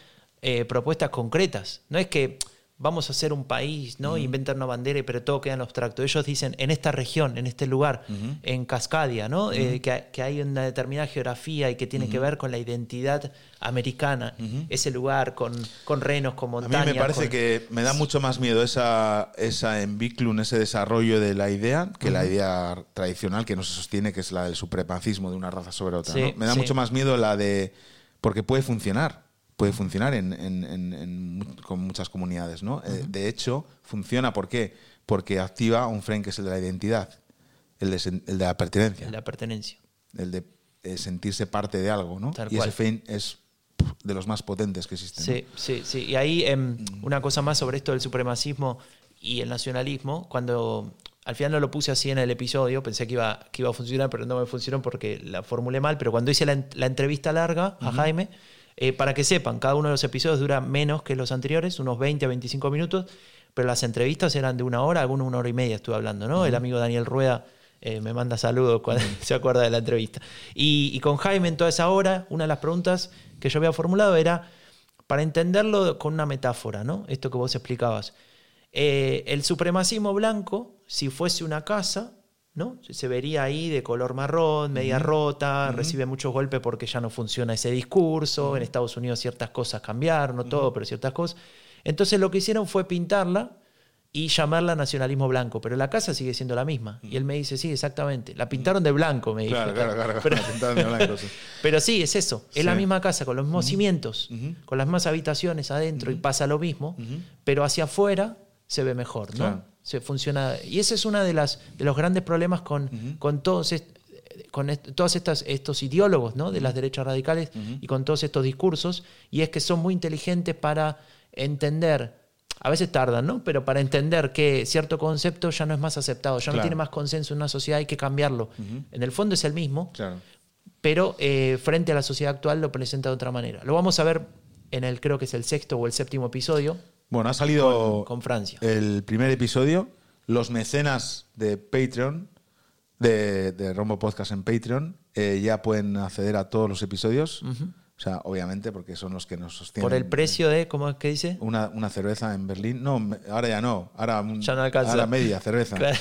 eh, propuestas concretas. No es que vamos a hacer un país, ¿no? Inventar una bandera, pero todo queda en lo abstracto. Ellos dicen, en esta región, en este lugar, en Cascadia, ¿no? Eh, que, hay- que hay una determinada geografía y que tiene que ver con la identidad americana. Ese lugar con, con renos, con A montañas. mí me parece con- que me da mucho más miedo esa, esa embiclum, ese desarrollo de la idea, que la idea tradicional que no se sostiene, que es la del supremacismo de una raza sobre otra. Sí, ¿no? Me da sí. mucho más miedo la de. porque puede funcionar. Puede funcionar en, en- en- con muchas comunidades. ¿no? Eh, de hecho, funciona. ¿Por qué? Porque activa un frame que es el de la identidad, el de, el de la pertenencia, la pertenencia. el de eh, sentirse parte de algo. ¿no? Tal y cual. ese frame es de los más potentes que existen. ¿no? Sí, sí, sí. Y ahí em, una cosa más sobre esto del supremacismo y el nacionalismo, cuando al final no lo puse así en el episodio, pensé que iba, que iba a funcionar, pero no me funcionó porque la formulé mal, pero cuando hice la, la entrevista larga a Jaime, eh, para que sepan, cada uno de los episodios dura menos que los anteriores, unos 20 a 25 minutos, pero las entrevistas eran de una hora, algunos una hora y media estuve hablando, ¿no? El amigo Daniel Rueda eh, me manda saludos cuando se acuerda de la entrevista. Y, y con Jaime en toda esa hora, una de las preguntas que yo había formulado era, para entenderlo con una metáfora, ¿no? Esto que vos explicabas. Eh, el supremacismo blanco, si fuese una casa, ¿no? Se vería ahí de color marrón, media rota, recibe muchos golpes porque ya no funciona ese discurso. En Estados Unidos ciertas cosas cambiaron, no todo, pero ciertas cosas. Entonces lo que hicieron fue pintarla y llamarla nacionalismo blanco, pero la casa sigue siendo la misma. Y él me dice, sí, exactamente. La pintaron de blanco, me dijo. Claro, claro, claro. Pero- Pintaron de blanco, sí. pero sí, es eso. Es Sí. la misma casa, con los mismos cimientos, con las mismas habitaciones adentro y pasa lo mismo, pero hacia afuera se ve mejor, ¿no? Claro. Se funciona. Y ese es uno de, las, de los grandes problemas con, con todos est- con est- estas, estos ideólogos ¿no? de las derechas radicales y con todos estos discursos, y es que son muy inteligentes para entender, a veces tardan, ¿no? pero para entender que cierto concepto ya no es más aceptado, ya no tiene más consenso en una sociedad, hay que cambiarlo. En el fondo es el mismo, Claro. pero eh, frente a la sociedad actual lo presenta de otra manera. Lo vamos a ver en el, creo que es el sexto o el séptimo episodio, Bueno, ha salido con Francia. el primer episodio. Los mecenas de Patreon, de, de Rombo Podcast en Patreon, eh, ya pueden acceder a todos los episodios. O sea, obviamente, porque son los que nos sostienen. Por el precio de, ¿cómo es que dice? Una, una cerveza en Berlín. No, ahora ya no. Ahora, un- Ya no alcanza. ahora media cerveza. Claro.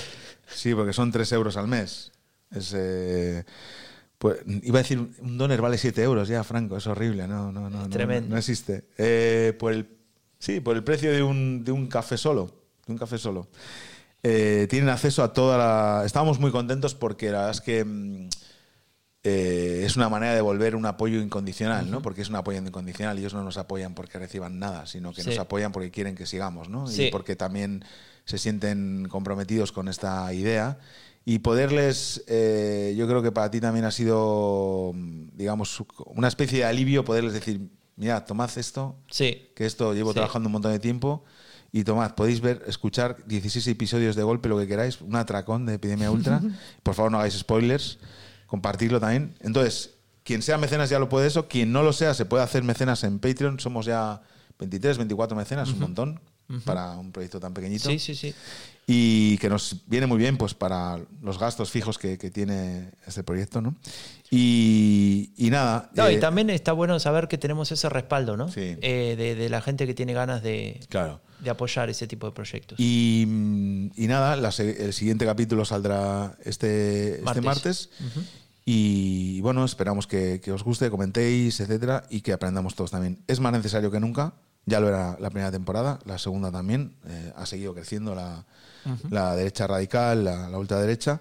Sí, porque son 3 euros al mes. Es, eh, Pues, iba a decir, un dólar vale 7 euros ya, Franco, es horrible, no, no, no, no, tremendo. no existe. Eh, por el, sí, por el precio de un, de un café solo, de un café solo. Eh, tienen acceso a toda la... Estábamos muy contentos porque la verdad es que mm, eh, es una manera de volver un apoyo incondicional, ¿no? Porque es un apoyo incondicional. Ellos no nos apoyan porque reciban nada, sino que Sí. nos apoyan porque quieren que sigamos, ¿no? Sí. Y porque también se sienten comprometidos con esta idea. Y poderles, eh, yo creo que para ti también ha sido, mm, digamos, una especie de alivio poderles decir, mira, tomad esto, Sí. que esto llevo Sí. trabajando un montón de tiempo. Y tomad, podéis ver, escuchar 16 episodios de golpe, lo que queráis, un atracón de Epidemia Ultra. Por favor, no hagáis spoilers, compartirlo también. Entonces, quien sea mecenas ya lo puede eso, quien no lo sea se puede hacer mecenas en Patreon. Somos ya 23, 24 mecenas, un montón para un proyecto tan pequeñito. Sí, sí, sí. Y que nos viene muy bien pues para los gastos fijos que, que tiene este proyecto, ¿no? Y, y nada. No, y eh, también está bueno saber que tenemos ese respaldo, ¿no? Sí. Eh, de, de la gente que tiene ganas de, Claro. de apoyar ese tipo de proyectos. Y, y nada, la el siguiente capítulo saldrá este este Martes. martes. Y bueno, esperamos que, que os guste, comentéis, etcétera, y que aprendamos todos también. Es más necesario que nunca. Ya lo era la primera temporada, la segunda también. eh, ha seguido creciendo la, la derecha radical, la, la ultraderecha.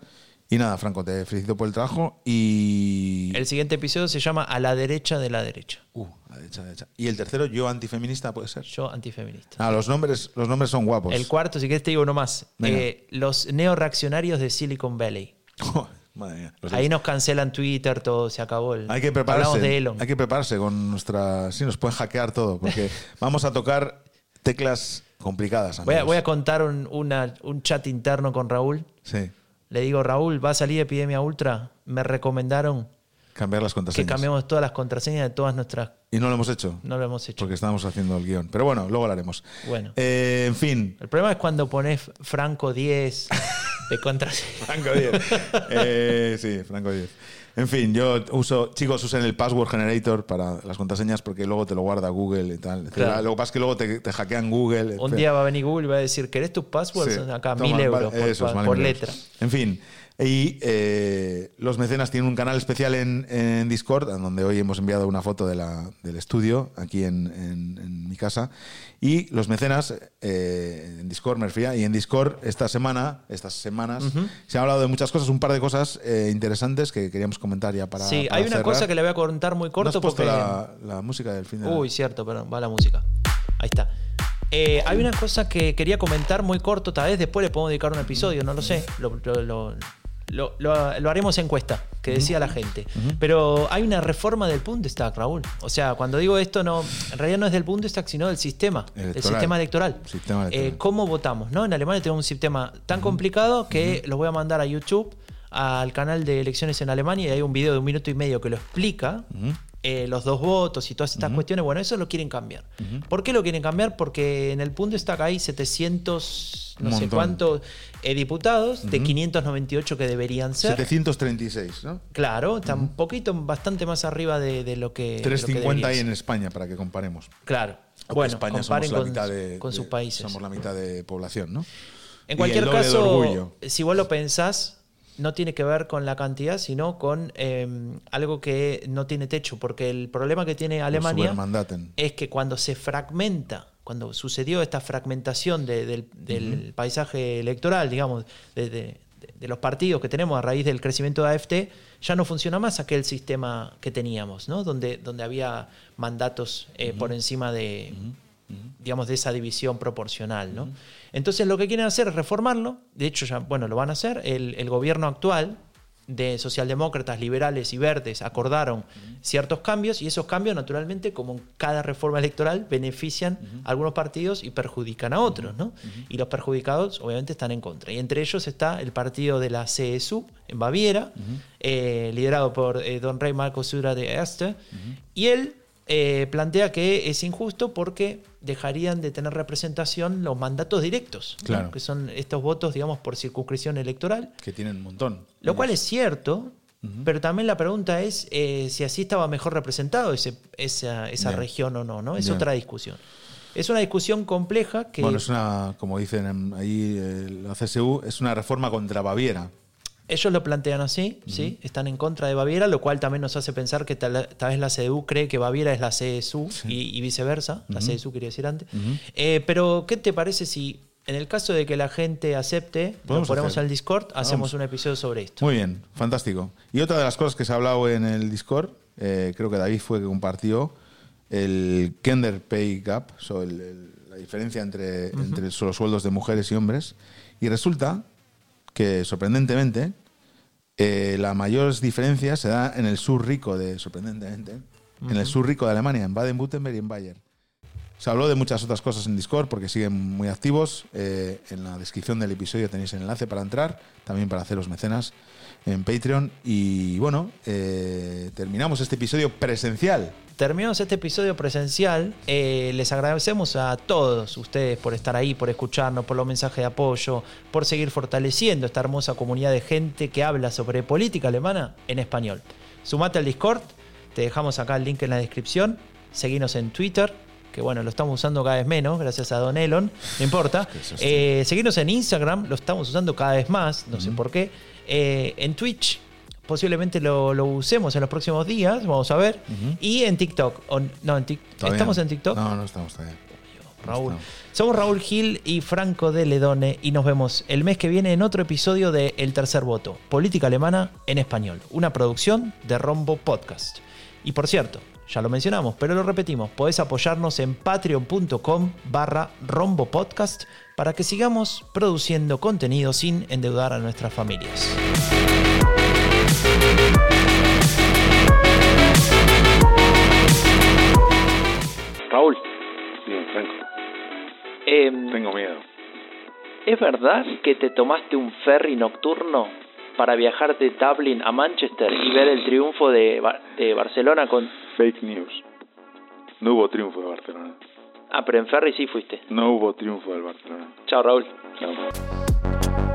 Y nada, Franco, te felicito por el trabajo. Y. El siguiente episodio se llama A la derecha de la derecha. Uh, la derecha, la derecha. Y el tercero, yo antifeminista, puede ser. Yo antifeminista. Ah, los nombres, los nombres son guapos. El cuarto, si querés te digo uno más. Eh, los neoreaccionarios de Silicon Valley. Madre mía. Ahí nos cancelan Twitter, todo, se acabó el... Hay que prepararse. Hablamos de Elon. Hay que prepararse con nuestra. Sí, nos pueden hackear todo, porque vamos a tocar teclas complicadas. Voy a, voy a contar un, una- un chat interno con Raúl. Sí, Le digo, Raúl, va a salir Epidemia Ultra. Me recomendaron cambiar las que contraseñas. cambiemos todas las contraseñas de todas nuestras... Y no lo hemos hecho, No lo hemos hecho. porque estábamos haciendo el guion. Pero bueno, luego lo haremos. Bueno. Eh, en fin. El problema es cuando pones Franco 10 de contraseña. Franco 10. Eh, sí, Franco 10. En fin, yo uso, chicos, usen el password generator para las contraseñas porque luego te lo guarda Google y tal. Claro. Lo que pasa es que luego te, te hackean Google. Un día va a venir Google y va a decir, ¿querés tus passwords? Sí. Acá, Toma, mil euros por, eso por letra. En fin. Y eh, los mecenas tienen un canal especial en, en Discord, en donde hoy hemos enviado una foto de la- del estudio, aquí en, en- en mi casa. Y los mecenas eh, en Discord, me refería, y en Discord esta semana, estas semanas, se ha hablado de muchas cosas, un par de cosas eh, interesantes que queríamos comentar ya para. sí, para hay una cerrar. cosa que le voy a contar muy ¿No corto has puesto porque... la, la música del fin de la- Uy, cierto, perdón, va la música. Ahí está. Eh, hay una cosa que quería comentar muy corto, tal vez después le podemos dedicar un episodio, no lo sé. Lo, lo- lo- lo- lo- lo haremos encuesta, que decía la gente. Pero hay una reforma del Bundestag, Raúl. O sea, cuando digo esto, no, en realidad no es del Bundestag, sino del sistema, Electoral. sistema electoral. Sistema electoral. Eh, ¿Cómo votamos? ¿no? En Alemania tenemos un sistema tan complicado que lo voy a mandar a YouTube, al canal de elecciones en Alemania, y hay un video de un minuto y medio que lo explica. Eh, los dos votos y todas estas cuestiones, bueno, eso lo quieren cambiar. ¿Por qué lo quieren cambiar? Porque en el Bundestag hay 700, no sé cuántos eh, diputados, de 598 que deberían ser. 736, ¿no? Claro, está un poquito, bastante más arriba de, de lo que. de lo que 350 debería hay ser. en España, para que comparemos. Claro. Bueno, España comparen somos la con, mitad de, con sus países. Somos la mitad de población, ¿no? En cualquier caso, orgullo. si vos lo pensás, no tiene que ver con la cantidad, sino con eh, algo que no tiene techo, porque el problema que tiene Alemania es que cuando se fragmenta, cuando sucedió esta fragmentación de- del, del paisaje electoral, digamos, de, de- de los partidos que tenemos a raíz del crecimiento de AFT, ya no funciona más aquel sistema que teníamos, ¿no? Donde, donde había mandatos eh, por encima de, digamos, de esa división proporcional, ¿no? Entonces lo que quieren hacer es reformarlo, de hecho ya, bueno, lo van a hacer, el, el gobierno actual de socialdemócratas, liberales y verdes acordaron ciertos cambios y esos cambios naturalmente, como en cada reforma electoral, benefician a algunos partidos y perjudican a otros, ¿no? Y los perjudicados obviamente están en contra. Y entre ellos está el partido de la CSU en Baviera, eh, liderado por eh, don Rey Marco Sura de Este, y él eh, plantea que es injusto porque dejarían de tener representación los mandatos directos, que son estos votos, digamos, por circunscripción electoral. Que tienen un montón. Lo cual es cierto, pero también la pregunta es eh, si así estaba mejor representado ese- esa, esa Bien. región o no, ¿no? Es Bien. otra discusión. Es una discusión compleja que... Bueno, es una, como dicen en- ahí eh, la CSU, es una reforma contra Baviera. Ellos lo plantean así, ¿sí? Están en contra de Baviera, lo cual también nos hace pensar que tal, tal vez la CDU cree que Baviera es la CSU y, y viceversa. La CSU quería decir antes. Eh, pero, ¿qué te parece si en el caso de que la gente acepte, lo ponemos hacer. al Discord, hacemos Vamos. un episodio sobre esto? Muy bien, fantástico. Y otra de las cosas que se ha hablado en el Discord, eh, creo que David fue que compartió el Gender Pay Gap, o sea, el- el- la diferencia entre, entre los sueldos de mujeres y hombres. Y resulta que, sorprendentemente, eh, la mayor diferencia se da en el sur rico de, sorprendentemente, en el sur rico de Alemania, en Baden-Württemberg y en Bayern. Se habló de muchas otras cosas en Discord porque siguen muy activos. Eh, en la descripción del episodio tenéis el enlace para entrar, también para haceros mecenas en Patreon. Y bueno, eh, terminamos este episodio presencial. Terminamos este episodio presencial. Eh, les agradecemos a todos ustedes por estar ahí, por escucharnos, por los mensajes de apoyo, por seguir fortaleciendo esta hermosa comunidad de gente que habla sobre política alemana en español. Sumate al Discord, te dejamos acá el link en la descripción. Seguinos en Twitter, que bueno, lo estamos usando cada vez menos, gracias a Don Elon, no importa. Eh, en Instagram, lo estamos usando cada vez más, no sé por qué. Eh, en Twitch, posiblemente lo, lo usemos en los próximos días, vamos a ver. Y en TikTok. o- no, en ¿Estamos en TikTok? No, no estamos todavía. Raúl. estamos. Somos Raúl Gil y Franco de Ledone y nos vemos el mes que viene en otro episodio de El Tercer Voto, Política Alemana en Español, una producción de Rombo Podcast. Y por cierto, ya lo mencionamos, pero lo repetimos, podés apoyarnos en patreon.com barra Rombo Podcast para que sigamos produciendo contenido sin endeudar a nuestras familias. Em, Tengo miedo. ¿es verdad que te tomaste un ferry nocturno para viajar de Dublin a Manchester y ver el triunfo de, Ba- de Barcelona con... Fake news. No hubo triunfo de Barcelona. Ah, pero en ferry sí fuiste. No hubo triunfo del Barcelona. Chao, Raúl. Chao.